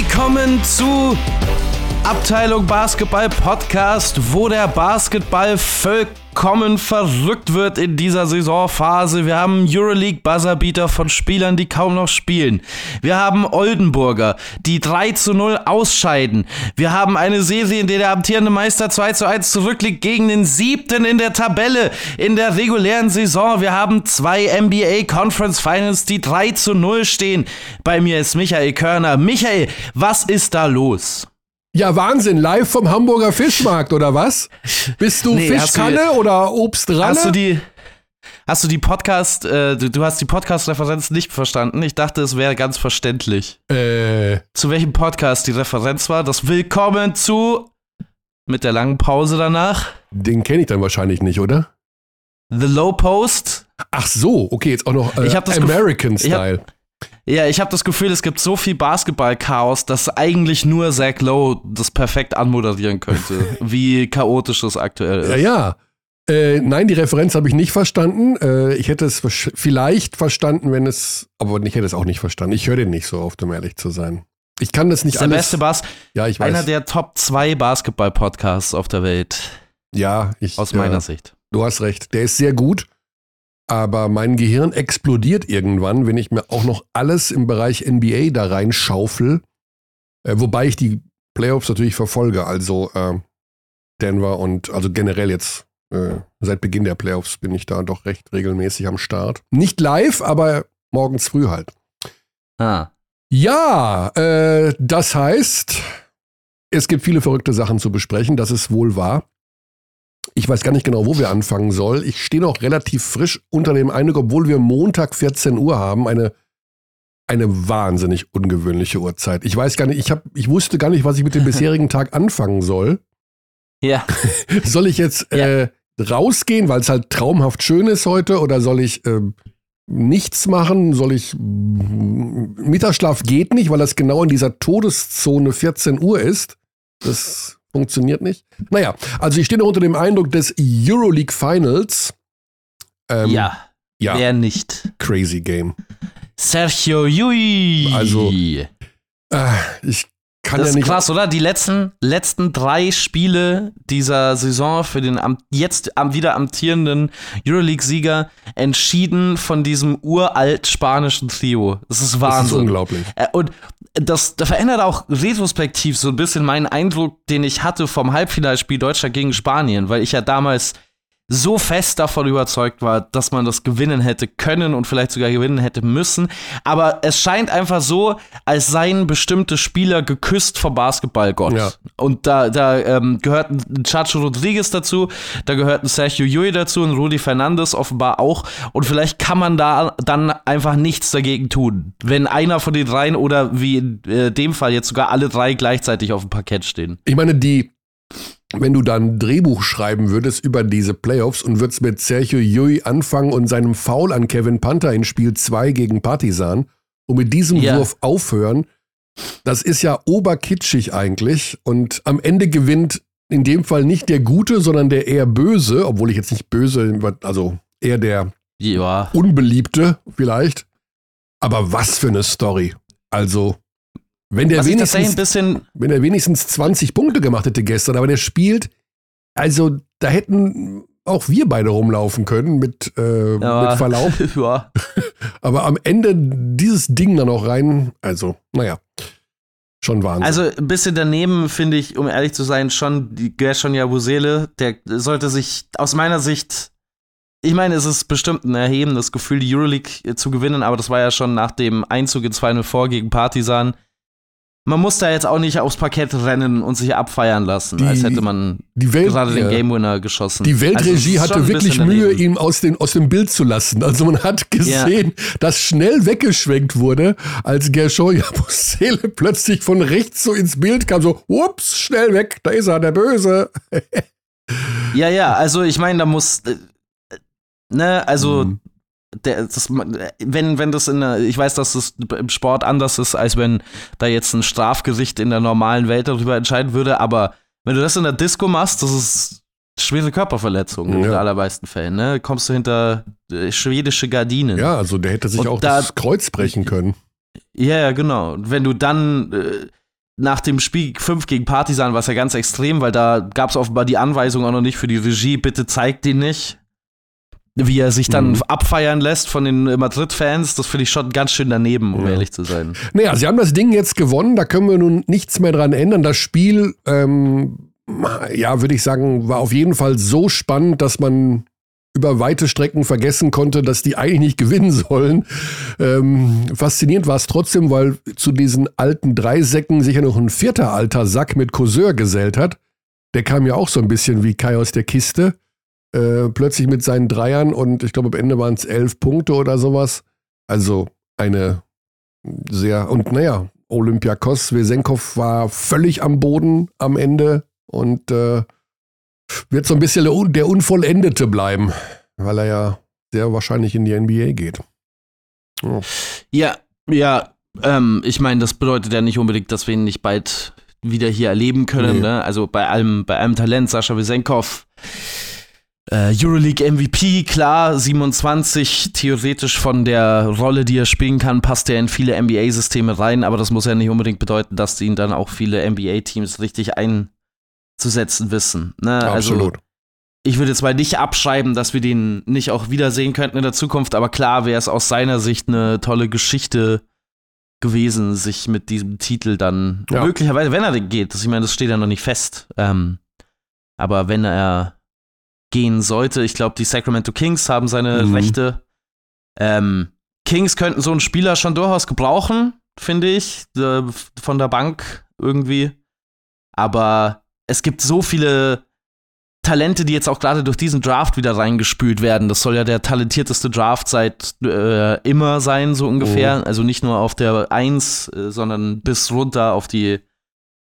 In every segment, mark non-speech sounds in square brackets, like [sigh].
Willkommen zu Abteilung Basketball Podcast, wo der Basketball vollkommen verrückt wird in dieser Saisonphase. Wir haben Euroleague Buzzerbeater von Spielern, die kaum noch spielen. Wir haben Oldenburger, die 3 zu 0 ausscheiden. Wir haben eine Serie, in der der amtierende Meister 2 zu 1 zurückliegt gegen den siebten in der Tabelle in der regulären Saison. Wir haben zwei NBA Conference Finals, die 3 zu 0 stehen. Bei mir ist Michael Körner. Michael, was ist da los? Ja, Wahnsinn. Live vom Hamburger Fischmarkt, oder was? Bist du [laughs] Nee, Fischkanne du- oder Obstralle? Hast du die Hast du die Podcast, äh, du, du hast die Podcast-Referenz nicht verstanden? Ich dachte, es wäre ganz verständlich. äh, Zu welchem Podcast die Referenz war? Das Willkommen zu mit der langen Pause danach. den kenne ich dann wahrscheinlich nicht, oder? The Low Post. Ach so, okay, jetzt auch noch äh, Ich hab das American ich hab- Style. Ja, ich habe das Gefühl, es gibt so viel Basketball-Chaos, dass eigentlich nur Zach Lowe das perfekt anmoderieren könnte. [laughs] wie chaotisch das aktuell ist. Ja, ja. Äh, nein, die Referenz habe ich nicht verstanden. Äh, ich hätte es vielleicht verstanden, wenn es, aber ich hätte es auch nicht verstanden. Ich höre den nicht so oft, um ehrlich zu sein. Ich kann das Das nicht ist der alles. beste Bas ja, ich weiß. einer der Top 2 Basketball-Podcasts auf der Welt, ja, ich, aus meiner Sicht. Du hast recht, der ist sehr gut, aber mein Gehirn explodiert irgendwann, wenn ich mir auch noch alles im Bereich NBA da reinschaufel, äh, wobei ich die Playoffs natürlich verfolge, also äh, Denver und also generell jetzt äh, seit Beginn der Playoffs bin ich da doch recht regelmäßig am Start. Nicht live, aber morgens früh halt. Ah. Ja, äh, das heißt, es gibt viele verrückte Sachen zu besprechen, das ist wohl wahr. Ich weiß gar nicht genau, wo wir anfangen soll. Ich stehe noch relativ frisch unter dem Eindruck, obwohl wir Montag 14 Uhr haben, eine, eine wahnsinnig ungewöhnliche Uhrzeit. Ich weiß gar nicht, ich, hab, ich wusste gar nicht, was ich mit dem [laughs] bisherigen Tag anfangen soll. Ja. [laughs] Soll ich jetzt äh, rausgehen, weil es halt traumhaft schön ist heute, oder soll ich ähm, nichts machen? Soll ich Mittagsschlaf geht nicht, weil das genau in dieser Todeszone 14 Uhr ist. Das funktioniert nicht. Naja, also ich stehe noch unter dem Eindruck des Euroleague Finals. Ähm, ja. ja, Wer nicht? crazy Game. Sergio Yui. Also, Äh, ich kann das ja ist nicht. krass, oder? Die letzten, letzten drei Spiele dieser Saison für den am, jetzt am, wieder amtierenden Euroleague-Sieger entschieden von diesem uralt spanischen Trio. Das ist Das ist Wahnsinn. unglaublich. Äh, Und das, das verändert auch retrospektiv so ein bisschen meinen Eindruck, den ich hatte vom Halbfinalspiel Deutschland gegen Spanien, weil ich ja damals so fest davon überzeugt war, dass man das gewinnen hätte können und vielleicht sogar gewinnen hätte müssen. Aber es scheint einfach so, als seien bestimmte Spieler geküsst vom Basketballgott. Ja. Und da, da ähm, gehörten Chacho Rodriguez dazu, da gehörten Sergio Yui dazu und Rudi Fernandes offenbar auch. Und vielleicht kann man da dann einfach nichts dagegen tun, wenn einer von den dreien oder wie in äh, dem Fall jetzt sogar alle drei gleichzeitig auf dem Parkett stehen. Ich meine, die, wenn du dann ein Drehbuch schreiben würdest über diese Playoffs und würdest mit Sergio Yui anfangen und seinem Foul an Kevin Panther in Spiel 2 gegen Partisan und mit diesem Ja. Wurf aufhören, das ist ja oberkitschig eigentlich und am Ende gewinnt in dem Fall nicht der Gute, sondern der eher Böse, obwohl ich jetzt nicht böse, also eher der Ja. Unbeliebte vielleicht. Aber was für eine Story. Also, wenn der Was wenigstens ein bisschen wenn er wenigstens 20 Punkte gemacht hätte gestern, aber der spielt, also da hätten auch wir beide rumlaufen können mit, äh, Ja. mit Verlaub. [laughs] ja. [laughs] Aber am Ende dieses Ding dann auch rein, also, naja, schon Wahnsinn. Also ein bisschen daneben finde ich, um ehrlich zu sein, schon Gershon Jabusele, der sollte sich aus meiner Sicht, ich meine, es ist bestimmt ein erhebendes Gefühl, die Euroleague äh, zu gewinnen, aber das war ja schon nach dem Einzug ins Final Four gegen Partisan. Man muss da jetzt auch nicht aufs Parkett rennen und sich abfeiern lassen, Die- als hätte man die Welt, gerade den ja, Game Winner geschossen. die Also Weltregie schon hatte wirklich Mühe, ihn aus, den, aus dem Bild zu lassen. Also man hat gesehen, dass schnell weggeschwenkt wurde, als Gershon Jabusele plötzlich von rechts so ins Bild kam, so, ups, schnell weg, da ist er, der Böse. Ja, ja, also ich meine, da muss, äh, ne, also Mhm. Der, das, wenn, wenn das in der, ich weiß, dass das im Sport anders ist, als wenn da jetzt ein Strafgericht in der normalen Welt darüber entscheiden würde, aber wenn du das in der Disco machst, das ist schwere Körperverletzung in Ja. den allermeisten Fällen, ne? Kommst du hinter äh, schwedische Gardinen. Ja, also der hätte sich Und auch da- das Kreuz brechen können. Ja, ja, genau. Und wenn du dann, äh, nach dem Spiel 5 gegen Partisan war es ja ganz extrem, weil da gab es offenbar die Anweisung auch noch nicht für die Regie, bitte zeigt den nicht. Wie er sich dann mhm. abfeiern lässt von den Madrid-Fans, das finde ich schon ganz schön daneben, um ja. ehrlich zu sein. Naja, sie haben das Ding jetzt gewonnen, da können wir nun nichts mehr dran ändern. Das Spiel, ähm, ja, würde ich sagen, war auf jeden Fall so spannend, dass man über weite Strecken vergessen konnte, dass die eigentlich nicht [laughs] gewinnen sollen. Ähm, faszinierend war es trotzdem, weil zu diesen alten drei Säcken sich ja noch ein vierter alter Sack mit Courseur gesellt hat. Der kam ja auch so ein bisschen wie Kai aus der Kiste. Äh, plötzlich mit seinen Dreiern und ich glaube, am Ende waren es elf Punkte oder sowas. Also eine sehr, und naja, Olympiakos, Wesenkov war völlig am Boden am Ende und äh, wird so ein bisschen der, Unvollendete bleiben, weil er ja sehr wahrscheinlich in die NBA geht. Oh. Ja, ja, ähm, ich meine, das bedeutet ja nicht unbedingt, dass wir ihn nicht bald wieder hier erleben können. Nee. Ne? Also bei allem, bei allem Talent, Sascha Wesenkov, äh, Euroleague MVP, klar, 27, theoretisch von der Rolle, die er spielen kann, passt er in viele NBA-Systeme rein, aber das muss ja nicht unbedingt bedeuten, dass ihn dann auch viele NBA-Teams richtig ein zu setzen wissen. Ne? Also, Absolut. Also, ich würde jetzt mal nicht abschreiben, dass wir den nicht auch wiedersehen könnten in der Zukunft, aber klar wäre es aus seiner Sicht eine tolle Geschichte gewesen, sich mit diesem Titel dann ja. möglicherweise, wenn er den geht, das, ich meine, das steht ja noch nicht fest, ähm, aber wenn er gehen sollte, ich glaube, die Sacramento Kings haben seine mhm. Rechte. Ähm, Kings könnten so einen Spieler schon durchaus gebrauchen, finde ich, von der Bank irgendwie. Aber es gibt so viele Talente, die jetzt auch gerade durch diesen Draft wieder reingespült werden. Das soll ja der talentierteste Draft seit äh, immer sein, so ungefähr. Oh. Also nicht nur auf der 1, äh, sondern bis runter auf die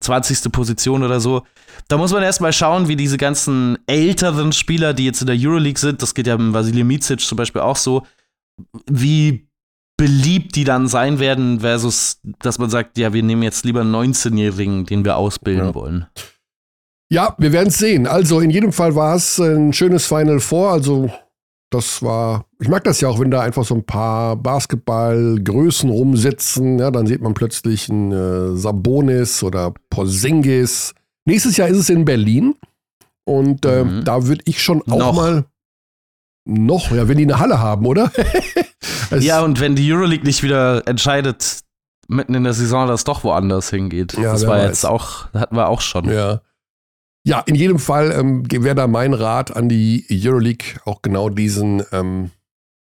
20. Position oder so. Da muss man erstmal schauen, wie diese ganzen älteren Spieler, die jetzt in der Euroleague sind, das geht ja mit Vasilij Micic zum Beispiel auch so, wie beliebt die dann sein werden, versus, dass man sagt, ja, wir nehmen jetzt lieber einen 19-Jährigen, den wir ausbilden ja. wollen. Ja, wir werden es sehen. Also in jedem Fall war es ein schönes Final Four. Also das war, ich mag das ja auch, wenn da einfach so ein paar Basketballgrößen rumsitzen. Ja, dann sieht man plötzlich einen äh, Sabonis oder Porzingis. Nächstes Jahr ist es in Berlin. Und äh, mhm. da würde ich schon auch noch. mal noch, ja, wenn die eine Halle haben, oder? [laughs] ja, und wenn die Euroleague nicht wieder entscheidet, mitten in der Saison, dass es doch woanders hingeht. Ja, das war weiß. jetzt auch, hatten wir auch schon. Ja. Ja, in jedem Fall ähm, wäre da mein Rat an die Euroleague, auch genau diesen ähm,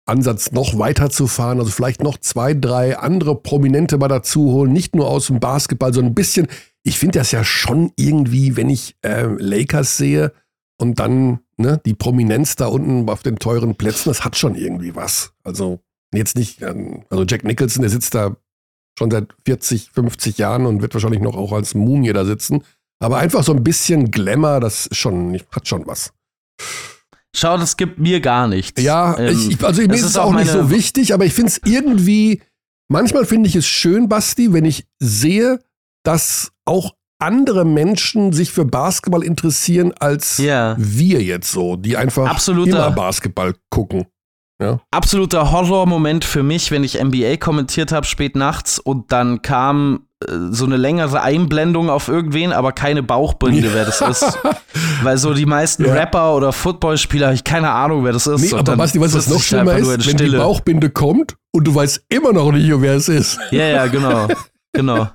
Ansatz noch weiterzufahren. Also vielleicht noch zwei, drei andere Prominente mal dazu holen, nicht nur aus dem Basketball, sondern ein bisschen. Ich finde das ja schon irgendwie, wenn ich äh, Lakers sehe und dann ne, die Prominenz da unten auf den teuren Plätzen, das hat schon irgendwie was. Also jetzt nicht, ähm, also Jack Nicholson, der sitzt da schon seit 40, 50 Jahren und wird wahrscheinlich noch auch als Mumie da sitzen. Aber einfach so ein bisschen Glamour, das schon, hat schon was. Schau, das gibt mir gar nichts. Ja, ähm, ich, also mir ist es auch, nicht so wichtig, aber ich finde es irgendwie, manchmal finde ich es schön, Basti, wenn ich sehe, dass auch andere Menschen sich für Basketball interessieren als yeah. wir jetzt so, die einfach Absoluter. immer Basketball gucken. Ja. Absoluter Horrormoment für mich, wenn ich NBA kommentiert habe spät nachts und dann kam äh, so eine längere Einblendung auf irgendwen, aber keine Bauchbinde, wer das ist. [laughs] Weil so die meisten ja. Rapper oder Footballspieler, ich keine Ahnung, wer das ist. Nee, aber Basti, weißt du, was noch schlimmer ist? Wenn Stille. die Bauchbinde kommt und du weißt immer noch nicht, wer es ist. Ja, ja, genau. [laughs] Genau.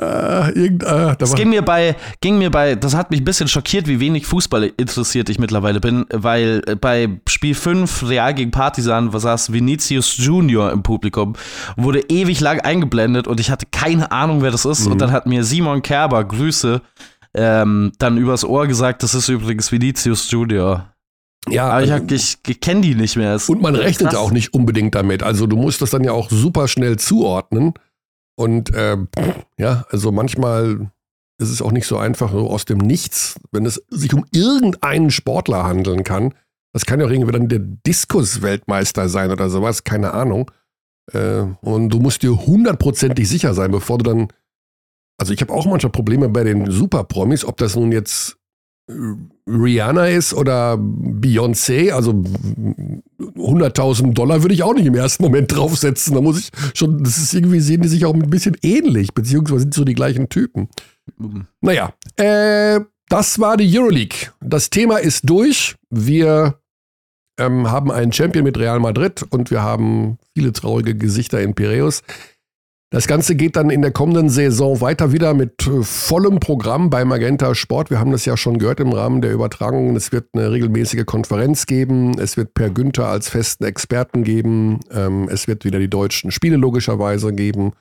Äh, irgend, äh, das ging mir bei, ging mir bei, das hat mich ein bisschen schockiert, wie wenig Fußball interessiert ich mittlerweile bin, weil äh, bei Spiel 5 Real gegen Partisan saß Vinicius Junior im Publikum, wurde ewig lang eingeblendet und ich hatte keine Ahnung, wer das ist. Mhm. Und dann hat mir Simon Kerber, Grüße, ähm, dann übers Ohr gesagt, das ist übrigens Vinicius Junior. Ja, aber ich, äh, ich, ich kenne die nicht mehr. und man rechnet krass. auch nicht unbedingt damit. Also du musst das dann ja auch super schnell zuordnen. Und äh, ja, also manchmal ist es auch nicht so einfach so aus dem Nichts, wenn es sich um irgendeinen Sportler handeln kann. Das kann ja auch irgendwie dann der Diskus-Weltmeister sein oder sowas, keine Ahnung. Äh, und du musst dir hundertprozentig sicher sein, bevor du dann. Also ich habe auch manchmal Probleme bei den Super-Promis, ob das nun jetzt Rihanna ist oder Beyoncé, also 100.000 Dollar würde ich auch nicht im ersten Moment draufsetzen. Da muss ich schon, das ist irgendwie, sehen die sich auch ein bisschen ähnlich, beziehungsweise sind so die gleichen Typen. Mhm. Naja, äh, das war die Euroleague. Das Thema ist durch. Wir ähm, haben einen Champion mit Real Madrid und wir haben viele traurige Gesichter in Piräus. Das Ganze geht dann in der kommenden Saison weiter wieder mit äh, vollem Programm bei Magenta Sport. Wir haben das ja schon gehört im Rahmen der Übertragung. Es wird eine regelmäßige Konferenz geben. Es wird Per Günther als festen Experten geben. Ähm, es wird wieder die deutschen Spiele logischerweise geben.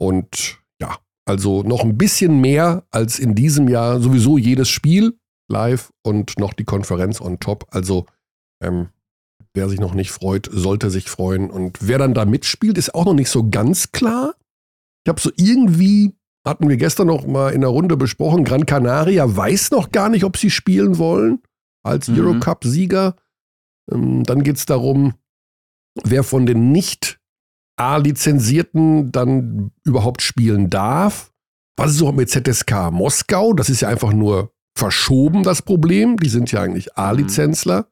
Und ja, also noch ein bisschen mehr als in diesem Jahr. Sowieso jedes Spiel live und noch die Konferenz on top. Also ähm, wer sich noch nicht freut, sollte sich freuen. Und wer dann da mitspielt, ist auch noch nicht so ganz klar. Ich habe so irgendwie, hatten wir gestern noch mal in der Runde besprochen, Gran Canaria weiß noch gar nicht, ob sie spielen wollen als mhm. Eurocup-Sieger. Ähm, dann geht es darum, wer von den nicht A-Lizenzierten dann überhaupt spielen darf. Was ist auch mit ZSK Moskau? Das ist ja einfach nur verschoben, das Problem. Die sind ja eigentlich A-Lizenzler.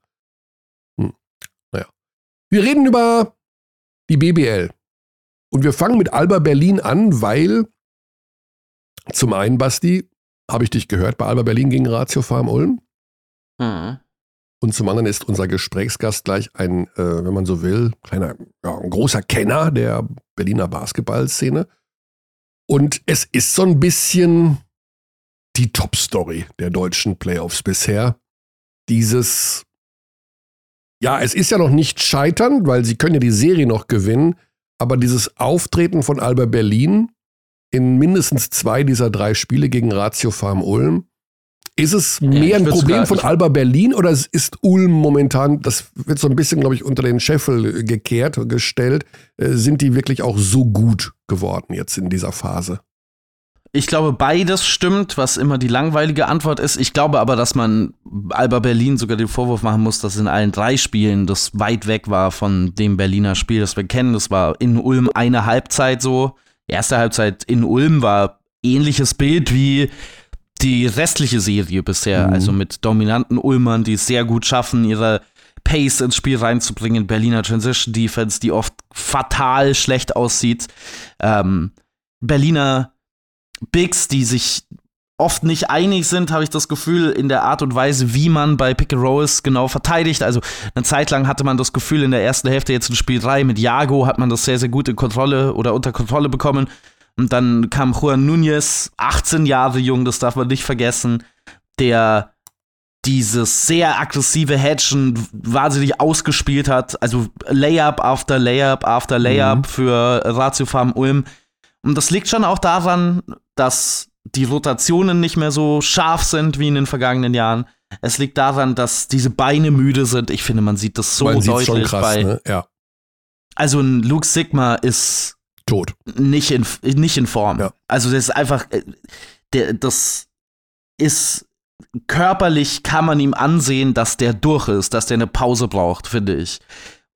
Hm. Naja. Wir reden über die BBL. Und wir fangen mit Alba Berlin an, weil zum einen, Basti, habe ich dich gehört bei Alba Berlin gegen Ratio Farm Ulm. Mhm. Und zum anderen ist unser Gesprächsgast gleich ein, äh, wenn man so will, kleiner, ja, ein großer Kenner der Berliner Basketballszene. Und es ist so ein bisschen die Top-Story der deutschen Playoffs bisher. Dieses, ja, es ist ja noch nicht scheitern, weil sie können ja die Serie noch gewinnen, aber dieses Auftreten von Alba Berlin in mindestens zwei dieser drei Spiele gegen Ratio Farm Ulm, ist es mehr ja, ein Problem von Alba Berlin oder ist Ulm momentan, das wird so ein bisschen, glaube ich, unter den Scheffel gekehrt, gestellt, äh, sind die wirklich auch so gut geworden jetzt in dieser Phase? Ich glaube, beides stimmt, was immer die langweilige Antwort ist. Ich glaube aber, dass man Alba Berlin sogar den Vorwurf machen muss, dass in allen drei Spielen das weit weg war von dem Berliner Spiel, das wir kennen. Das war in Ulm eine Halbzeit so. Erste Halbzeit in Ulm war ähnliches Bild wie die restliche Serie bisher. Mhm. Also mit dominanten Ulmern, die es sehr gut schaffen, ihre Pace ins Spiel reinzubringen. Berliner Transition Defense, die oft fatal schlecht aussieht. Ähm, Berliner Bigs, die sich oft nicht einig sind, habe ich das Gefühl, in der Art und Weise, wie man bei Pick and Rolls genau verteidigt. Also eine Zeit lang hatte man das Gefühl, in der ersten Hälfte jetzt in Spiel 3 mit Jago hat man das sehr, sehr gut in Kontrolle oder unter Kontrolle bekommen. Und dann kam Juan Nunez, 18 Jahre jung, das darf man nicht vergessen, der dieses sehr aggressive Hedgen wahnsinnig ausgespielt hat. Also Layup after Layup after Layup mhm. für Ratio Farm Ulm. Und das liegt schon auch daran, dass die Rotationen nicht mehr so scharf sind wie in den vergangenen Jahren. Es liegt daran, dass diese Beine müde sind. Ich finde, man sieht das so man deutlich schon krass, bei. Ne? Ja. Also ein Luke Sigma ist tot. Nicht in, nicht in Form. Ja. Also das ist einfach, äh, der, das ist körperlich kann man ihm ansehen, dass der durch ist, dass der eine Pause braucht, finde ich.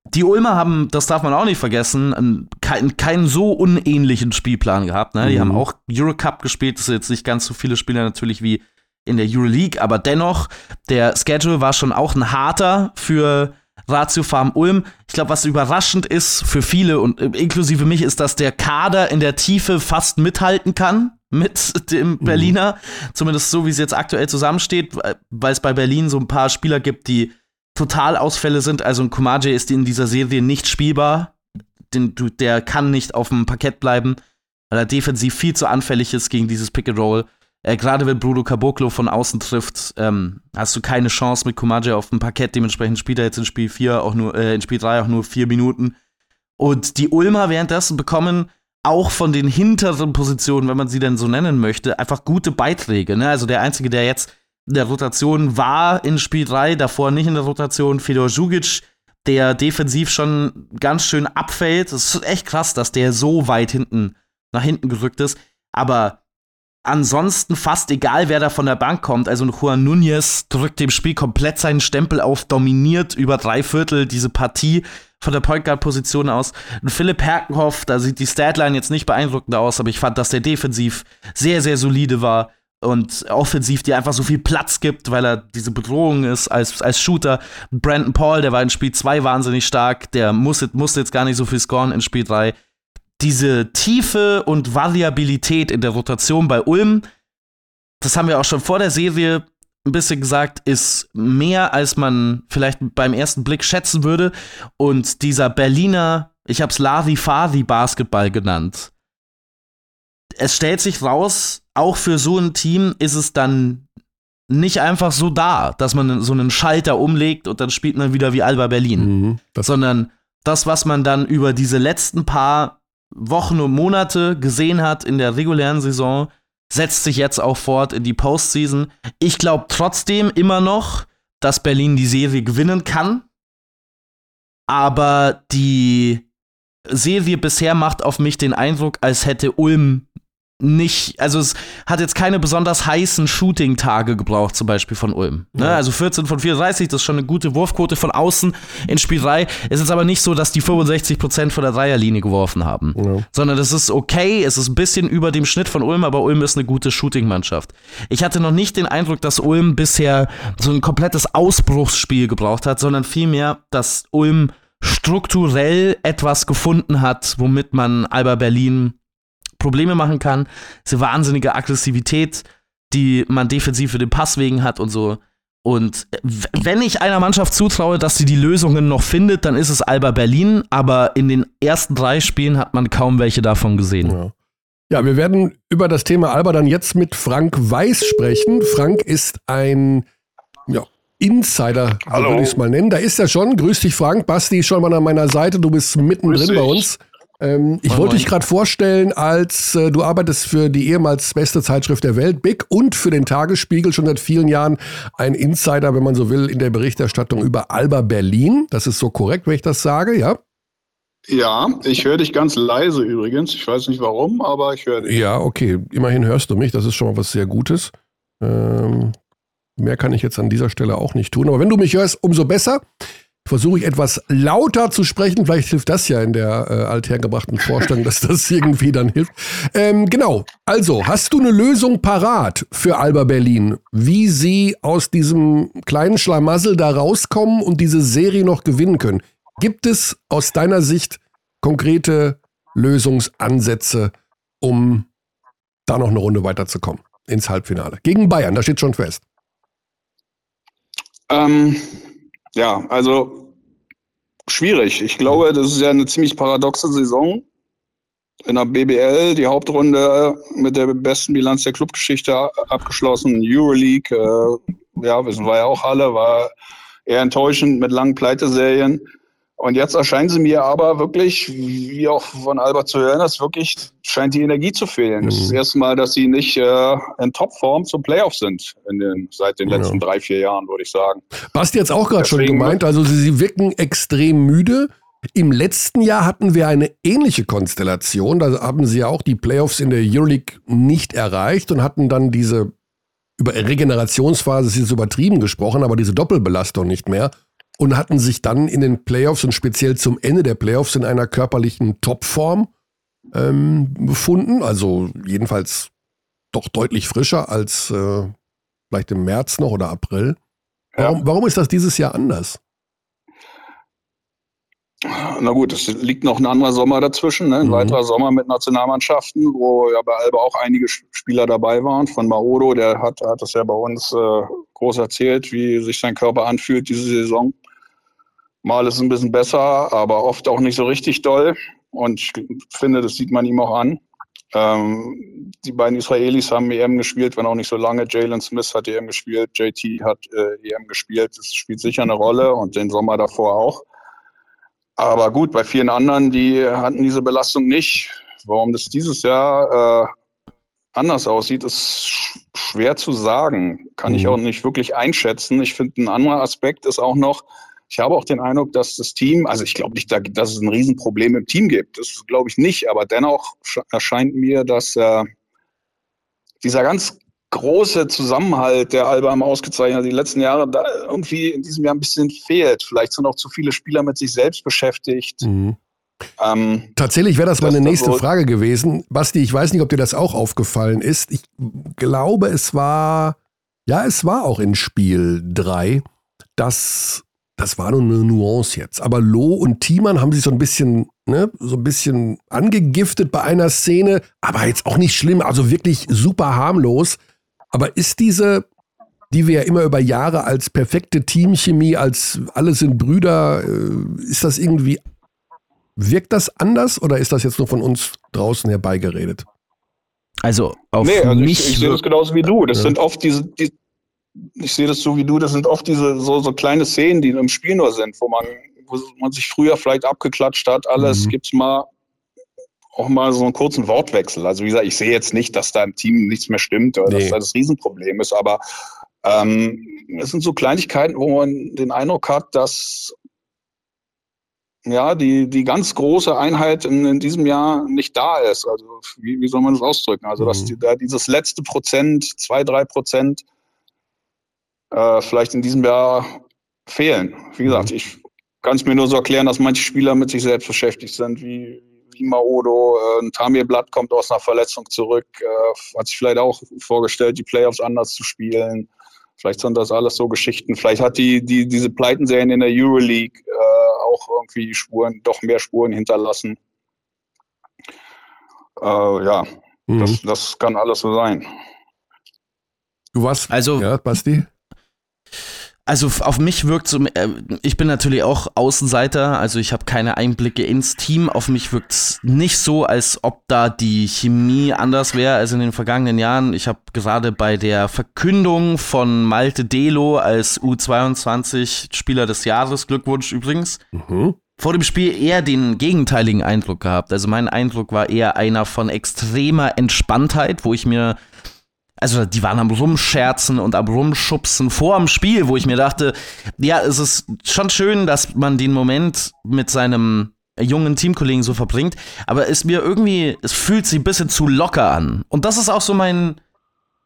Die Ulmer haben, das darf man auch nicht vergessen, keinen, keinen so unähnlichen Spielplan gehabt. Ne? Die mhm. haben auch Eurocup gespielt, das sind jetzt nicht ganz so viele Spieler natürlich wie in der Euroleague, aber dennoch, der Schedule war schon auch ein harter für Ratio Farm Ulm. Ich glaube, was überraschend ist für viele und äh, inklusive mich, ist, dass der Kader in der Tiefe fast mithalten kann mit [laughs] dem mhm. Berliner. Mhm. Zumindest so, wie es jetzt aktuell zusammensteht, weil es bei Berlin so ein paar Spieler gibt, die Totalausfälle sind. Also ein Kumaje ist in dieser Serie nicht spielbar. Den, der kann nicht auf dem Parkett bleiben, weil er defensiv viel zu anfällig ist gegen dieses Pick and Roll. Äh, Gerade wenn Bruno Caboclo von außen trifft, ähm, hast du keine Chance mit Kumaje auf dem Parkett. Dementsprechend spielt er jetzt in Spiel 4 auch nur, äh, in Spiel 3 auch nur vier Minuten. Und die Ulmer währenddessen bekommen auch von den hinteren Positionen, wenn man sie denn so nennen möchte, einfach gute Beiträge. Ne? Also der Einzige, der jetzt der Rotation war in Spiel 3, davor nicht in der Rotation, Fedor Jugic, der defensiv schon ganz schön abfällt. Es ist echt krass, dass der so weit hinten nach hinten gerückt ist. Aber ansonsten fast egal, wer da von der Bank kommt. Also Juan Nunez drückt dem Spiel komplett seinen Stempel auf, dominiert über drei Viertel diese Partie von der Point Guard Position aus. Und Philipp Herkenhoff, da sieht die Statline jetzt nicht beeindruckend aus, aber ich fand, dass der defensiv sehr, sehr solide war und offensiv dir einfach so viel Platz gibt, weil er diese Bedrohung ist als, als Shooter. Brandon Paul, der war in Spiel 2 wahnsinnig stark, der musste, musste jetzt gar nicht so viel scoren in Spiel 3. Diese Tiefe und Variabilität in der Rotation bei Ulm, das haben wir auch schon vor der Serie ein bisschen gesagt, ist mehr, als man vielleicht beim ersten Blick schätzen würde. Und dieser Berliner, ich hab's Larifari-Basketball genannt. Es stellt sich raus, auch für so ein Team ist es dann nicht einfach so da, dass man so einen Schalter umlegt und dann spielt man wieder wie Alba Berlin. Mhm, das sondern das, was man dann über diese letzten paar Wochen und Monate gesehen hat in der regulären Saison, setzt sich jetzt auch fort in die Postseason. Ich glaube trotzdem immer noch, dass Berlin die Serie gewinnen kann. Aber die Serie bisher macht auf mich den Eindruck, als hätte Ulm nicht, also es hat jetzt keine besonders heißen Shooting-Tage gebraucht, zum Beispiel von Ulm. Ne? Ja. Also 14 von 34, das ist schon eine gute Wurfquote von außen in Spiel 3. Es ist aber nicht so, dass die 65% von der Dreierlinie geworfen haben, ja. sondern das ist okay, es ist ein bisschen über dem Schnitt von Ulm, aber Ulm ist eine gute Shooting-Mannschaft. Ich hatte noch nicht den Eindruck, dass Ulm bisher so ein komplettes Ausbruchsspiel gebraucht hat, sondern vielmehr, dass Ulm strukturell etwas gefunden hat, womit man Alba Berlin Probleme machen kann. Diese wahnsinnige Aggressivität, die man defensiv für den Pass wegen hat und so. Und wenn ich einer Mannschaft zutraue, dass sie die Lösungen noch findet, dann ist es Alba Berlin. Aber in den ersten drei Spielen hat man kaum welche davon gesehen. Ja. ja, wir werden über das Thema Alba dann jetzt mit Frank Weiß sprechen. Frank ist ein ja, Insider, so würde ich es mal nennen. Da ist er schon. Grüß dich, Frank. Basti ist schon mal an meiner Seite. Du bist mittendrin bei uns. Ähm, ich wollte dich gerade vorstellen, als äh, du arbeitest für die ehemals beste Zeitschrift der Welt, Big, und für den Tagesspiegel schon seit vielen Jahren ein Insider, wenn man so will, in der Berichterstattung über Alba Berlin. Das ist so korrekt, wenn ich das sage, ja? Ja, ich höre dich ganz leise übrigens. Ich weiß nicht warum, aber ich höre dich. Ja, okay. Immerhin hörst du mich. Das ist schon mal was sehr Gutes. Ähm, mehr kann ich jetzt an dieser Stelle auch nicht tun. Aber wenn du mich hörst, umso besser versuche ich etwas lauter zu sprechen. Vielleicht hilft das ja in der äh, althergebrachten Vorstellung, dass das [laughs] irgendwie dann hilft. Ähm, genau. Also, hast du eine Lösung parat für Alba Berlin, wie sie aus diesem kleinen Schlamassel da rauskommen und diese Serie noch gewinnen können? Gibt es aus deiner Sicht konkrete Lösungsansätze, um da noch eine Runde weiterzukommen ins Halbfinale? Gegen Bayern, da steht schon fest. Ähm, ja, also schwierig. Ich glaube, das ist ja eine ziemlich paradoxe Saison. In der BBL die Hauptrunde mit der besten Bilanz der Clubgeschichte abgeschlossen. Euroleague, äh, ja, wissen wir ja auch alle, war eher enttäuschend mit langen Pleiteserien. Und jetzt erscheinen sie mir aber wirklich, wie auch von Albert zu hören ist, wirklich scheint die Energie zu fehlen. Mhm. Das ist das erste Mal, dass sie nicht äh, in Topform zum Playoff sind in den, seit den letzten ja. drei, vier Jahren, würde ich sagen. Basti jetzt auch gerade schon gemeint, also sie, sie wirken extrem müde. Im letzten Jahr hatten wir eine ähnliche Konstellation. Da haben sie ja auch die Playoffs in der Euroleague nicht erreicht und hatten dann diese über Regenerationsphase ist jetzt übertrieben gesprochen, aber diese Doppelbelastung nicht mehr und hatten sich dann in den Playoffs und speziell zum Ende der Playoffs in einer körperlichen Topform ähm, befunden. Also jedenfalls doch deutlich frischer als äh, vielleicht im März noch oder April. Warum, ja. warum ist das dieses Jahr anders? Na gut, es liegt noch ein anderer Sommer dazwischen, ne? ein mhm. weiterer Sommer mit Nationalmannschaften, wo ja bei Alba auch einige Spieler dabei waren. Von Maodo, der hat, hat das ja bei uns äh, groß erzählt, wie sich sein Körper anfühlt diese Saison. Mal ist es ein bisschen besser, aber oft auch nicht so richtig doll. Und ich finde, das sieht man ihm auch an. Ähm, die beiden Israelis haben EM gespielt, wenn auch nicht so lange. Jalen Smith hat EM gespielt, JT hat äh, EM gespielt. Das spielt sicher eine Rolle und den Sommer davor auch. Aber gut, bei vielen anderen, die hatten diese Belastung nicht. Warum das dieses Jahr äh, anders aussieht, ist schwer zu sagen. Kann mhm. ich auch nicht wirklich einschätzen. Ich finde, ein anderer Aspekt ist auch noch, ich habe auch den Eindruck, dass das Team, also ich glaube nicht, dass es ein Riesenproblem im Team gibt. Das glaube ich nicht. Aber dennoch erscheint mir, dass äh, dieser ganz große Zusammenhalt, der Alba ausgezeichnet die letzten Jahre, da irgendwie in diesem Jahr ein bisschen fehlt. Vielleicht sind auch zu viele Spieler mit sich selbst beschäftigt. Mhm. Ähm, Tatsächlich wäre das, das meine nächste so Frage gewesen. Basti, ich weiß nicht, ob dir das auch aufgefallen ist. Ich glaube, es war, ja, es war auch in Spiel 3, dass das war nur eine Nuance jetzt. Aber Loh und Thiemann haben sich so ein bisschen, ne, so ein bisschen angegiftet bei einer Szene, aber jetzt auch nicht schlimm, also wirklich super harmlos. Aber ist diese, die wir ja immer über Jahre als perfekte Teamchemie, als alle sind Brüder, äh, ist das irgendwie, wirkt das anders oder ist das jetzt nur von uns draußen herbeigeredet? Also auf nee, also mich. Ich, ich sehe das genauso wie du. Das ja. sind oft diese, die, ich sehe das so wie du, das sind oft diese so, so kleine Szenen, die im Spiel nur sind, wo man, wo man sich früher vielleicht abgeklatscht hat, alles, mhm. gibt's mal auch mal so einen kurzen Wortwechsel. Also wie gesagt, ich sehe jetzt nicht, dass da im Team nichts mehr stimmt oder nee. dass da das Riesenproblem ist, aber ähm, es sind so Kleinigkeiten, wo man den Eindruck hat, dass ja, die, die ganz große Einheit in, in diesem Jahr nicht da ist. Also wie, wie soll man das ausdrücken? Also dass mhm. die, da dieses letzte Prozent, zwei, drei Prozent äh, vielleicht in diesem Jahr fehlen. Wie gesagt, mhm. ich kann es mir nur so erklären, dass manche Spieler mit sich selbst beschäftigt sind, wie, wie Maodo. Äh, Tamir Blatt kommt aus einer Verletzung zurück, äh, hat sich vielleicht auch vorgestellt, die Playoffs anders zu spielen. Vielleicht sind das alles so Geschichten. Vielleicht hat die, die diese Pleitenserien in der Euroleague äh, auch irgendwie Spuren, doch mehr Spuren hinterlassen. Äh, ja, mhm. das, das kann alles so sein. Du warst, also, ja, Basti? Also auf mich wirkt so, äh, ich bin natürlich auch Außenseiter, also ich habe keine Einblicke ins Team. Auf mich wirkt es nicht so, als ob da die Chemie anders wäre als in den vergangenen Jahren. Ich habe gerade bei der Verkündung von Malte Delo als U22 Spieler des Jahres, Glückwunsch übrigens, mhm. vor dem Spiel eher den gegenteiligen Eindruck gehabt. Also mein Eindruck war eher einer von extremer Entspanntheit, wo ich mir also die waren am Rumscherzen und am Rumschubsen vor dem Spiel, wo ich mir dachte, ja, es ist schon schön, dass man den Moment mit seinem jungen Teamkollegen so verbringt, aber es mir irgendwie, es fühlt sich ein bisschen zu locker an. Und das ist auch so mein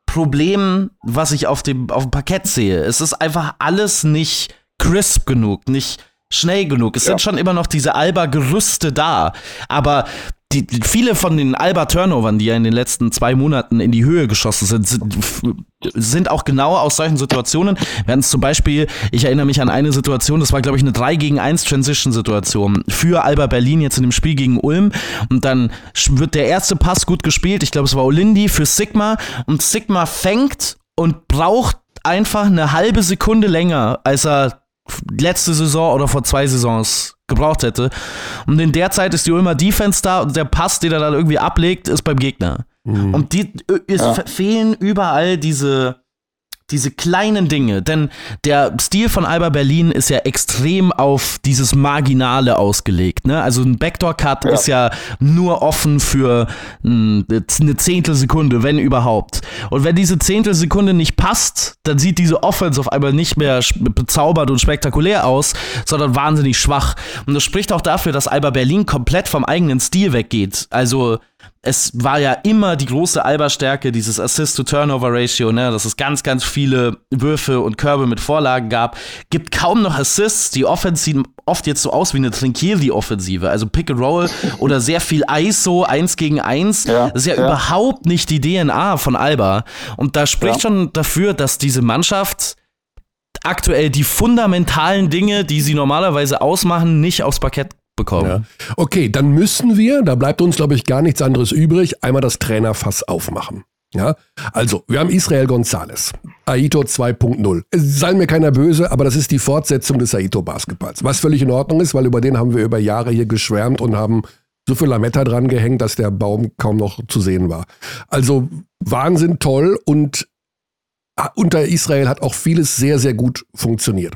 Problem, was ich auf dem, auf dem Parkett sehe. Es ist einfach alles nicht crisp genug, nicht schnell genug. Es ja. sind schon immer noch diese Alba-Gerüste da, aber die, viele von den Alba-Turnovern, die ja in den letzten zwei Monaten in die Höhe geschossen sind, sind, sind auch genau aus solchen Situationen. Wir es zum Beispiel, ich erinnere mich an eine Situation, das war, glaube ich, eine 3 gegen 1 Transition-Situation für Alba Berlin jetzt in dem Spiel gegen Ulm. Und dann wird der erste Pass gut gespielt. Ich glaube, es war Olindi für Sigma. Und Sigma fängt und braucht einfach eine halbe Sekunde länger, als er letzte Saison oder vor zwei Saisons gebraucht hätte. Und in der Zeit ist die Ulmer Defense da und der Pass, den er dann irgendwie ablegt, ist beim Gegner. Mhm. Und die, äh, es ja. fehlen überall diese, diese kleinen Dinge, denn der Stil von Alba Berlin ist ja extrem auf dieses Marginale ausgelegt. Ne? Also ein Backdoor-Cut ja. ist ja nur offen für eine Zehntelsekunde, wenn überhaupt. Und wenn diese Zehntelsekunde nicht passt, dann sieht diese Offense auf einmal nicht mehr bezaubert und spektakulär aus, sondern wahnsinnig schwach. Und das spricht auch dafür, dass Alba Berlin komplett vom eigenen Stil weggeht. Also es war ja immer die große Alba-Stärke, dieses Assist-to-Turnover-Ratio, ne, dass es ganz, ganz viele Würfe und Körbe mit Vorlagen gab. Gibt kaum noch Assists. Die Offense sieht oft jetzt so aus wie eine Trinkieri-Offensive. Also Pick and Roll [laughs] oder sehr viel ISO, eins gegen eins. Ja, das ist ja, ja, überhaupt nicht die DNA von Alba. Und da spricht ja. schon dafür, dass diese Mannschaft aktuell die fundamentalen Dinge, die sie normalerweise ausmachen, nicht aufs Parkett bekommen. Ja. Okay, dann müssen wir, da bleibt uns, glaube ich, gar nichts anderes übrig, einmal das Trainerfass aufmachen. Ja, also, wir haben Israel Gonzalez, Aito 2.0. Sei mir keiner böse, aber das ist die Fortsetzung des Aito-Basketballs. Was völlig in Ordnung ist, weil über den haben wir über Jahre hier geschwärmt und haben so viel Lametta dran gehängt, dass der Baum kaum noch zu sehen war. Also, Wahnsinn toll und ah, unter Israel hat auch vieles sehr, sehr gut funktioniert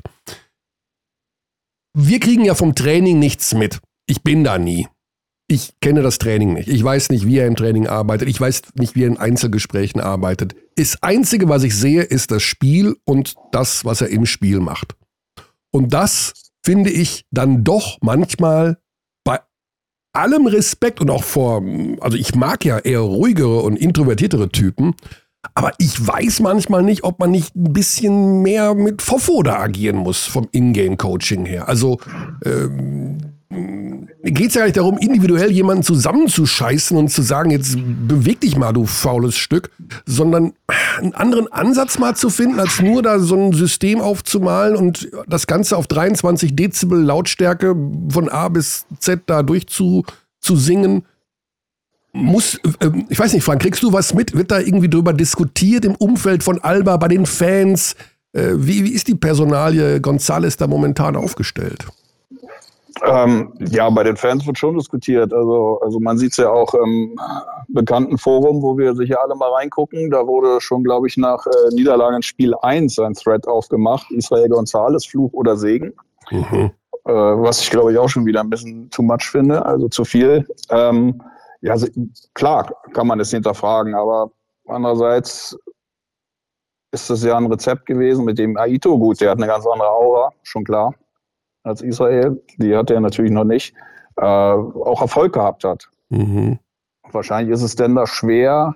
wir kriegen ja vom Training nichts mit. Ich bin da nie. Ich kenne das Training nicht. Ich weiß nicht, wie er im Training arbeitet. Ich weiß nicht, wie er in Einzelgesprächen arbeitet. Das Einzige, was ich sehe, ist das Spiel und das, was er im Spiel macht. Und das finde ich dann doch manchmal bei allem Respekt und auch vor, also ich mag ja eher ruhigere und introvertiertere Typen, aber ich weiß manchmal nicht, ob man nicht ein bisschen mehr mit Fofoda agieren muss vom Ingame-Coaching her. Also ähm, geht es ja nicht darum, individuell jemanden zusammenzuscheißen und zu sagen, jetzt beweg dich mal, du faules Stück, sondern einen anderen Ansatz mal zu finden, als nur da so ein System aufzumalen und das Ganze auf 23 Dezibel Lautstärke von A bis Z da durchzusingen. zu singen. Muss, äh, ich weiß nicht, Frank, kriegst du was mit? Wird da irgendwie drüber diskutiert im Umfeld von Alba, bei den Fans? Äh, wie, wie ist die Personalie González da momentan aufgestellt? Ähm, ja, bei den Fans wird schon diskutiert. Also, also man sieht es ja auch im bekannten Forum, wo wir sicher alle mal reingucken. Da wurde schon, glaube ich, nach äh, Niederlage in Spiel 1 ein Thread aufgemacht. Israel González, Fluch oder Segen. Mhm. Äh, was ich, glaube ich, auch schon wieder ein bisschen too much finde, also zu viel. Ähm, ja, klar kann man es hinterfragen, aber andererseits ist das ja ein Rezept gewesen mit dem Aito. Gut, der hat eine ganz andere Aura, schon klar als Israel, die hat er natürlich noch nicht, äh, auch Erfolg gehabt hat. Mhm. Wahrscheinlich ist es denn da schwer.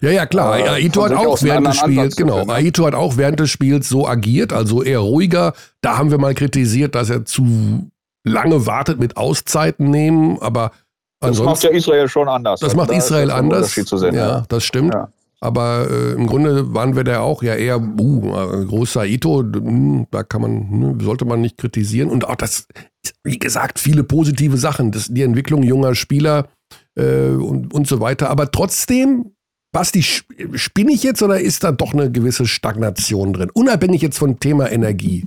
Ja, ja, klar. Äh, Aito hat auch während des Spiels, genau. Aito hat auch während des Spiels so agiert, also eher ruhiger. Da haben wir mal kritisiert, dass er zu lange wartet mit Auszeiten nehmen, aber das macht ja Israel schon anders. Das macht Israel anders. Ja, das stimmt. Ja. Aber äh, im Grunde waren wir da auch ja eher, uh, großer Ito, hm, da kann man, ne, sollte man nicht kritisieren. Und auch das, wie gesagt, viele positive Sachen, das, die Entwicklung junger Spieler äh, und, und so weiter. Aber trotzdem, Basti, spinne ich jetzt oder ist da doch eine gewisse Stagnation drin? Unabhängig jetzt vom Thema Energie.